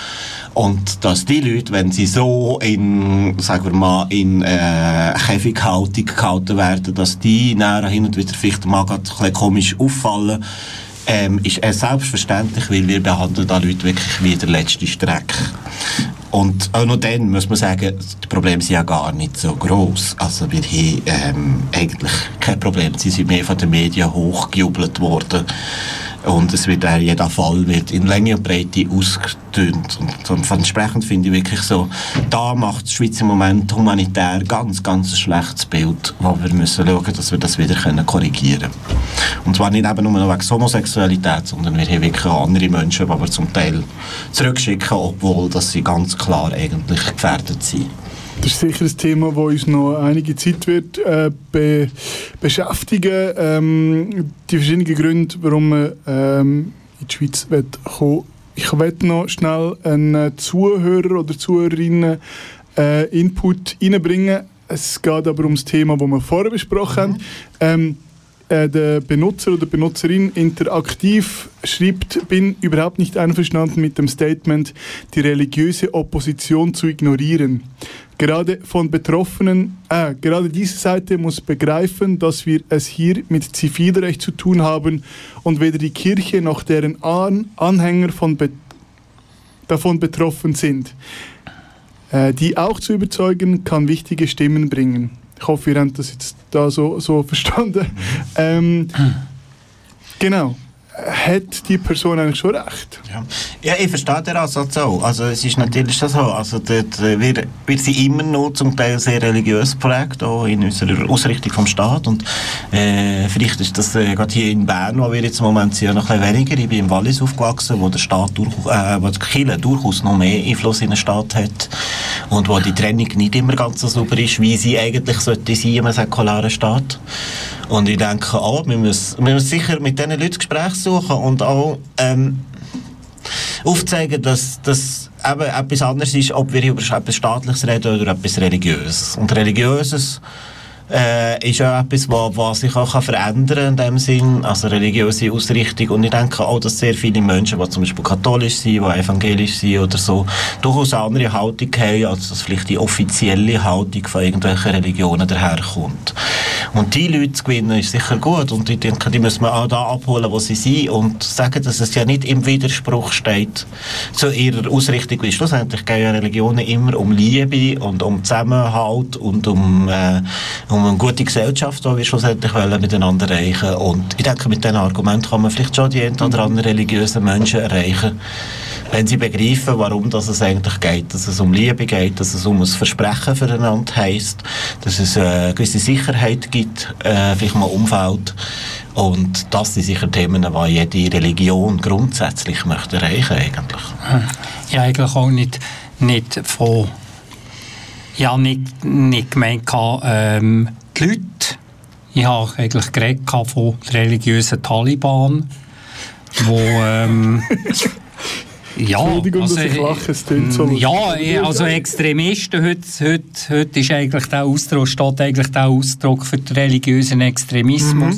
Speaker 3: Und dass die Leute, wenn sie so in, sagen wir mal, in äh, Käfighaltung gehalten werden, dass die nachher hin und wieder vielleicht mal ein bisschen komisch auffallen, ähm, ist es selbstverständlich, weil wir behandeln da Leute wirklich wie der letzte Streck. Und auch noch dann muss man sagen, die Probleme sind ja gar nicht so groß. Also wir haben ähm, eigentlich kein Problem. Sie sind mehr von den Medien hochgejubelt worden. Und es wird auch, jeder Fall wird in Länge und Breite ausgetönt. Und, und entsprechend finde ich wirklich so, da macht die Schweiz im Moment humanitär ganz, ganz ein schlechtes Bild, wo wir müssen schauen, dass wir das wieder können korrigieren können. Und zwar nicht eben nur wegen Homosexualität, sondern wir haben wirklich auch andere Menschen, die wir zum Teil zurückschicken, obwohl dass sie ganz klar eigentlich gefährdet sind.
Speaker 1: Das ist sicher ein Thema, das uns noch einige Zeit wird äh, be beschäftigen. Ähm, die verschiedenen Gründe, warum man ähm, in die Schweiz kommen Ich werde noch schnell einen Zuhörer oder Zuhörerinnen äh, Input reinbringen. Es geht aber um das Thema, das wir vorher besprochen haben. Ähm, äh, der Benutzer oder Benutzerin interaktiv schreibt, bin überhaupt nicht einverstanden mit dem Statement, die religiöse Opposition zu ignorieren. Gerade von Betroffenen, äh, gerade diese Seite muss begreifen, dass wir es hier mit Zivilrecht zu tun haben und weder die Kirche noch deren An Anhänger von be davon betroffen sind. Äh, die auch zu überzeugen, kann wichtige Stimmen bringen. Ich hoffe, ihr habt das jetzt da so, so verstanden. Ähm, genau. Hat die Person eigentlich schon recht?
Speaker 3: Ja, ja ich verstehe den Ansatz auch. Also es ist natürlich so, also dort, äh, wir, wir sind immer noch zum Teil sehr religiös geprägt, auch in unserer Ausrichtung vom Staat und äh, vielleicht ist das äh, gerade hier in Bern, wo wir jetzt im Moment sind, noch ein bisschen weniger. Ich bin im Wallis aufgewachsen, wo der Staat durch, äh, wo die Kirche durchaus noch mehr Einfluss in den Staat hat und wo die Trennung nicht immer ganz so sauber ist, wie sie eigentlich sollte sein in einem säkularen Staat. Und ich denke auch, wir müssen, wir müssen sicher mit diesen Leuten Gespräche suchen und auch ähm, aufzeigen, dass das eben etwas anderes ist, ob wir über etwas Staatliches reden oder etwas Religiöses. Und Religiöses äh, ist ja etwas, was, was sich auch kann verändern kann in dem Sinn, also religiöse Ausrichtung. Und ich denke auch, dass sehr viele Menschen, die zum Beispiel katholisch sind, die evangelisch sind oder so, durchaus eine andere Haltung haben, als dass vielleicht die offizielle Haltung von irgendwelchen Religionen daherkommt. Und die Leute zu gewinnen ist sicher gut. Und ich denke, die müssen wir auch da abholen, wo sie sind und sagen, dass es ja nicht im Widerspruch steht zu ihrer Ausrichtung, weil schlussendlich gehen ja Religionen immer um Liebe und um Zusammenhalt und um, äh, um eine gute Gesellschaft, die wir schlussendlich wollen miteinander erreichen. Und ich denke, mit diesen Argumenten kann man vielleicht schon die ein oder anderen religiösen Menschen erreichen, wenn sie begreifen, warum das es eigentlich geht, dass es um Liebe geht, dass es um ein Versprechen füreinander heisst, dass es äh, eine gewisse Sicherheit gibt, äh, vielleicht mal Umfeld. Und das sind sicher Themen, die jede Religion grundsätzlich möchte erreichen eigentlich.
Speaker 5: Ich habe eigentlich auch nicht, nicht von... Ich habe nicht, nicht gemeint, ähm, die Leute... Ich habe eigentlich geredet von religiösen Taliban, wo... Ähm, ja,
Speaker 1: Entschuldigung,
Speaker 5: also,
Speaker 1: dass ich lache, es klingt so
Speaker 5: Ja, ja, also Extremisten, heute, heute, heute ist eigentlich der Ausdruck, steht eigentlich der Ausdruck für den religiösen Extremismus.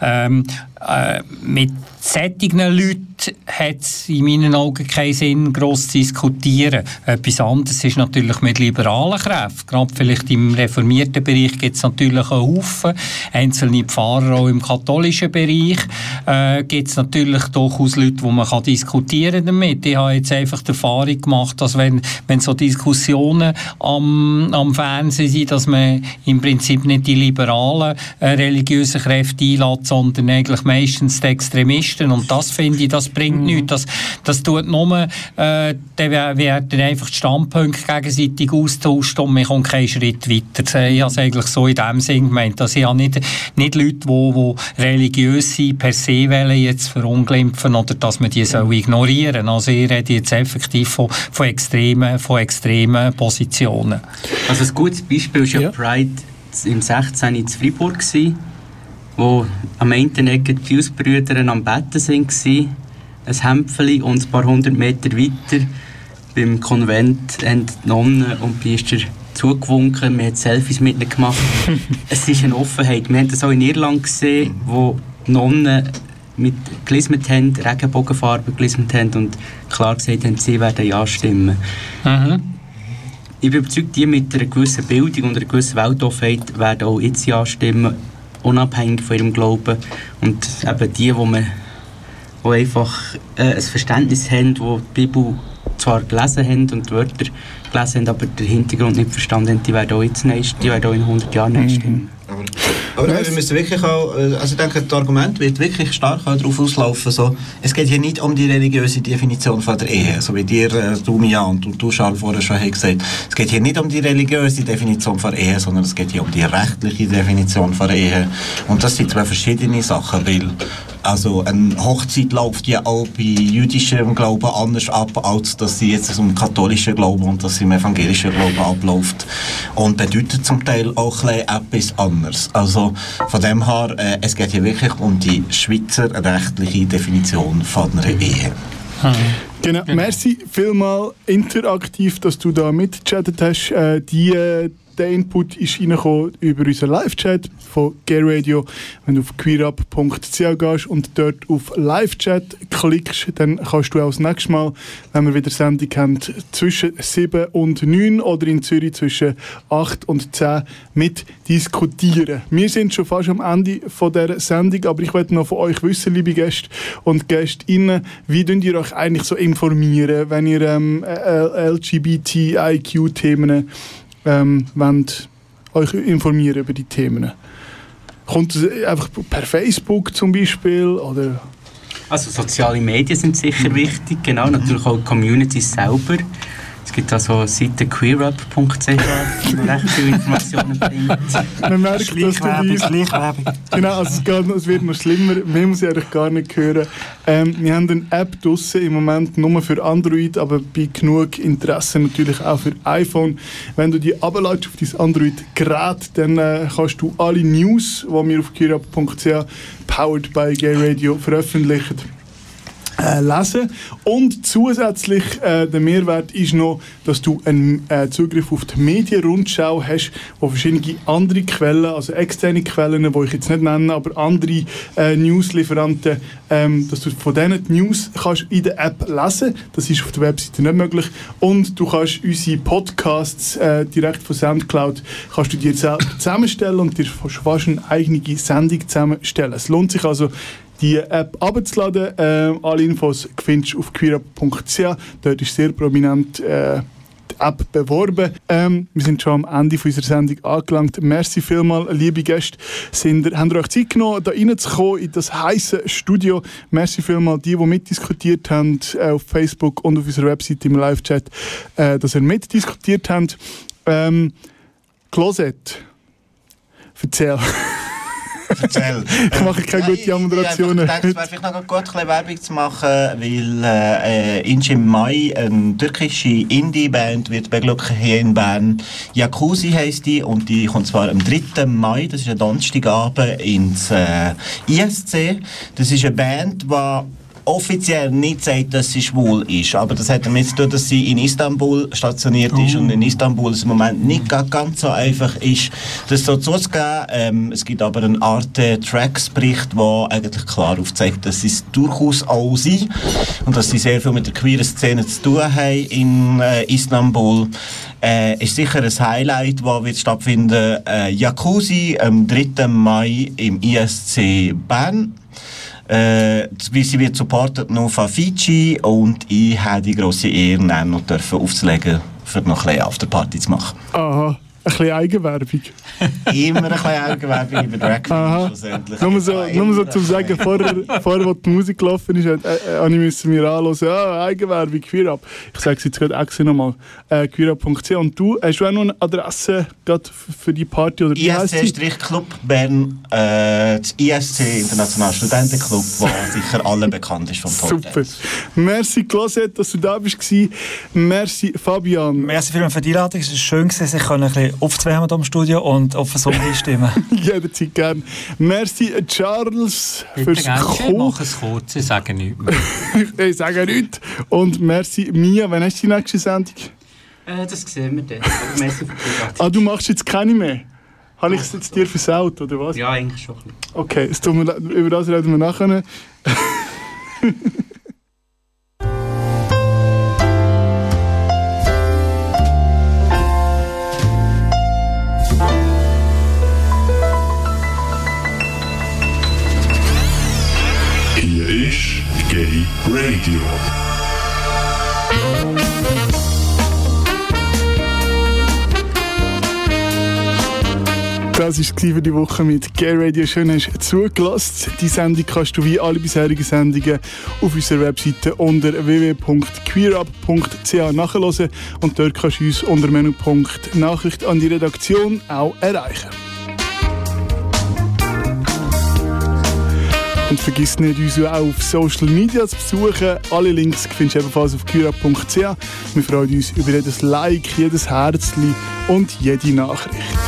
Speaker 5: ähm, äh, mit solchen Leuten hat es in meinen Augen keinen Sinn, gross zu diskutieren. Etwas anderes ist natürlich mit liberalen Kräften. Gerade vielleicht im reformierten Bereich gibt es natürlich einen Haufen. Einzelne Pfarrer auch im katholischen Bereich äh, gibt es natürlich durchaus Leute, wo man kann diskutieren damit. Ich habe jetzt einfach die Erfahrung gemacht, dass wenn, wenn so Diskussionen am, am Fernsehen sind, dass man im Prinzip nicht die liberalen äh, religiösen Kräfte einlädt, sondern eigentlich meistens die Extremisten. Und das finde ich, das bringt nichts. Das, das tut nur, äh, dann werden einfach die Standpunkte gegenseitig austauscht und man kommt keinen Schritt weiter. Ich habe es eigentlich so in dem Sinn gemeint, dass ich habe nicht, nicht Leute, die, die religiös sind, per se wollen jetzt verunglimpfen oder dass man die soll ignorieren Also ich rede jetzt effektiv von, von, extremen, von extremen Positionen.
Speaker 6: Also ein gutes Beispiel war ja,
Speaker 1: Ja.
Speaker 6: Pride im 16. in Freiburg, gewesen, wo am einen Ecke die Fuse-Brüder am Betten sind, gewesen, ein Hämpfeli und ein paar hundert Meter weiter beim Konvent haben die Nonnen und Priester zugewunken, man hat Selfies mit ihnen gemacht. es ist eine Offenheit. Wir haben das auch in Irland gesehen, wo die Nonnen mit gelismet haben, Regenbogenfarben gelismet haben und klar gesagt haben, sie werden ja stimmen.
Speaker 5: Mhm.
Speaker 6: Ich bin überzeugt, die mit einer gewissen Bildung und einer gewissen Weltoffenheit werden auch jetzt ja stimmen, unabhängig von ihrem Glauben. Und eben die, wo man wo einfach äh, ein Verständnis haben, wo die Bibel zwar gelesen haben und die Wörter gelesen haben, aber den Hintergrund nicht verstanden haben, die werden auch, jetzt nicht, die werden auch in 100 Jahren nicht stimmen.
Speaker 3: Aber, aber wir müssen wirklich auch, äh, also ich denke, das Argument wird wirklich stark auch darauf auslaufen, so, es geht hier nicht um die religiöse Definition von der Ehe, so wie dir, äh, du, Mia und du, du Charles, vorher schon hast gesagt. Es geht hier nicht um die religiöse Definition von der Ehe, sondern es geht hier um die rechtliche Definition von Ehe. Und das sind zwei verschiedene Sachen, weil also eine Hochzeit läuft ja auch bei jüdischem Glauben anders ab, als dass sie jetzt um katholischen Glauben und dass sie im evangelischen Glauben abläuft. Und bedeutet zum Teil auch etwas anderes. Also von dem her, äh, es geht hier wirklich um die Schweizer rechtliche Definition von einer Ehe.
Speaker 1: Genau. Merci vielmal interaktiv, dass du da mitgechattet hast. Äh, die, äh, der Input ist über unseren Live-Chat von Gay Radio. Wenn du auf queerup.ch gehst und dort auf Live-Chat klickst, dann kannst du auch das nächste Mal, wenn wir wieder Sendung haben, zwischen 7 und 9 oder in Zürich zwischen 8 und 10 mitdiskutieren. Wir sind schon fast am Ende von dieser Sendung, aber ich möchte noch von euch wissen, liebe Gäste und Gästinnen, wie könnt ihr euch eigentlich so informieren, wenn ihr ähm, LGBTIQ-Themen ähm, wollt euch informieren über die Themen? Kommt es einfach per Facebook zum Beispiel oder
Speaker 6: Also soziale Medien sind sicher wichtig, genau, natürlich auch die Communities selber. Es gibt also eine Seite queerup.ch, die recht viele Informationen bringt.
Speaker 1: man merkt, dass
Speaker 4: Schleichwerbung,
Speaker 1: die
Speaker 4: Schleichwerbung.
Speaker 1: Genau, also es, geht, es wird noch schlimmer. Mehr muss ich eigentlich gar nicht hören. Ähm, wir haben eine App draussen im Moment nur für Android, aber bei genug Interesse natürlich auch für iPhone. Wenn du die abladest auf dein Android-Gerät, dann äh, kannst du alle News, die wir auf kirab.ch powered by Gay Radio veröffentlichen, äh, lesen. Und zusätzlich äh, der Mehrwert ist noch, dass du einen äh, Zugriff auf die Medienrundschau hast, wo verschiedene andere Quellen, also externe Quellen, die ich jetzt nicht nenne, aber andere äh, Newslieferanten, ähm, dass du von denen die News kannst in der App lesen. Das ist auf der Webseite nicht möglich. Und du kannst unsere Podcasts äh, direkt von Soundcloud kannst du dir zusammenstellen und dir fast eine eigene Sendung zusammenstellen. Es lohnt sich also, die App abzuladen. Ähm, alle Infos findest du auf queerup.ch. Dort ist sehr prominent äh, die App beworben. Ähm, wir sind schon am Ende unserer Sendung angelangt. Merci vielmal, liebe Gäste. Sind, habt ihr euch Zeit genommen, da reinzukommen in das heiße Studio? Merci vielmal die, die mitdiskutiert haben äh, auf Facebook und auf unserer Webseite im Live-Chat, äh, dass ihr mitdiskutiert habt. Ähm, Closet. Erzähl.
Speaker 3: Erzähl.
Speaker 1: Ich mache keine
Speaker 3: Nein,
Speaker 1: gute Moderation.
Speaker 3: Ich, denke, es wäre vielleicht noch gut, ein Werbung zu machen, weil äh, äh, im Mai eine türkische Indie-Band wird beglücken hier in Bern. Jacuzzi heisst die und die kommt zwar am 3. Mai, das ist ein Donnerstagabend, ins äh, ISC. Das ist eine Band, die offiziell nicht sagt, dass sie schwul ist. Aber das hat damit zu tun, dass sie in Istanbul stationiert ist und in Istanbul es im Moment nicht ga- ganz so einfach ist, das so zuzugeben. Ähm, es gibt aber einen Art äh, Tracks-Bericht, der eigentlich klar aufzeigt, dass sie es durchaus auch sind und dass sie sehr viel mit der queeren Szene zu tun haben in äh, Istanbul. Äh, ist sicher ein Highlight, das wird stattfinden. Äh, Jacuzzi am 3. Mai im ISC Bern. Äh, sie wird supportet noch von Fiji und ich habe die grosse Ehre, noch aufzulegen, für noch ein bisschen Afterparty zu machen.
Speaker 1: Aha, bisschen Eigenwerbung.
Speaker 3: Immer ein bisschen Eigenwerbung über Drag Queen schlussendlich.
Speaker 1: Nur so, nur so zum Sagen, vorher, vorher, wo die Musik gelaufen ist, äh, äh, müssen mir anhören, ja, Eigenwerbung, Queerup. Ich sage es jetzt gerade extra nochmal, äh, queerup.ch. Und du, hast du auch noch eine Adresse gerade für die Party oder?
Speaker 3: ISC-Club Bern, äh, das ISC International Studentenclub, wo sicher allen bekannt ist vom
Speaker 1: Super. Merci, Closet, dass du da bist. Merci, Fabian.
Speaker 4: Merci vielmals für die Einladung. Es war schön, sich ein bisschen aufzuwärmen hier im Studio und auf den Song einstimmen.
Speaker 1: Jederzeit gern. Merci, Charles,
Speaker 5: Bitte
Speaker 1: fürs Kommen.
Speaker 5: mach es kurz, ich sage nichts mehr.
Speaker 1: Ich sage nichts. Und merci, Mia. Wann hast du die nächste Sendung?
Speaker 6: Äh, das sehen wir dann. Merci für die.
Speaker 1: Ah, du machst jetzt keine mehr? Habe ich es jetzt dir versaut, oder was?
Speaker 6: Ja, eigentlich schon.
Speaker 1: Okay, es tut mir über das reden wir nachher.
Speaker 7: Radio.
Speaker 1: Das war für die Woche mit Gay Radio. Schön, hast du zugelassen. Die Sendung kannst du wie alle bisherigen Sendungen auf unserer Webseite unter www.queerup.ch nachhören und dort kannst du uns unter Menüpunkt Nachricht an die Redaktion auch erreichen. Und vergiss nicht, uns auch auf Social Media zu besuchen. Alle Links findest du ebenfalls auf kyra.ch. Wir freuen uns über jedes Like, jedes Herzli und jede Nachricht.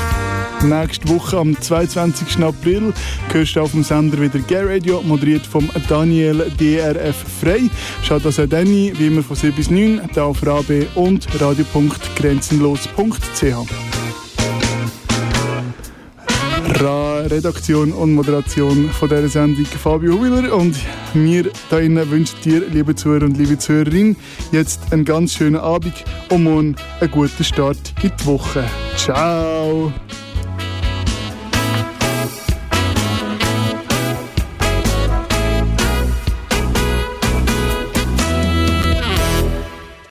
Speaker 1: Nächste Woche am 22. April hörst du auf dem Sender wieder Gay Radio, moderiert vom Daniel DRF Frei. Schaut also Danny, wie immer von 7 bis 9, da auf RAB und radio.grenzenlos.ch. Ra Redaktion und Moderation von dieser Sendung Fabio Huwiler und wir da innen wünschen dir, liebe Zuhörer und liebe Zuhörerin, jetzt einen ganz schönen Abend und einen guten Start in die Woche. Ciao!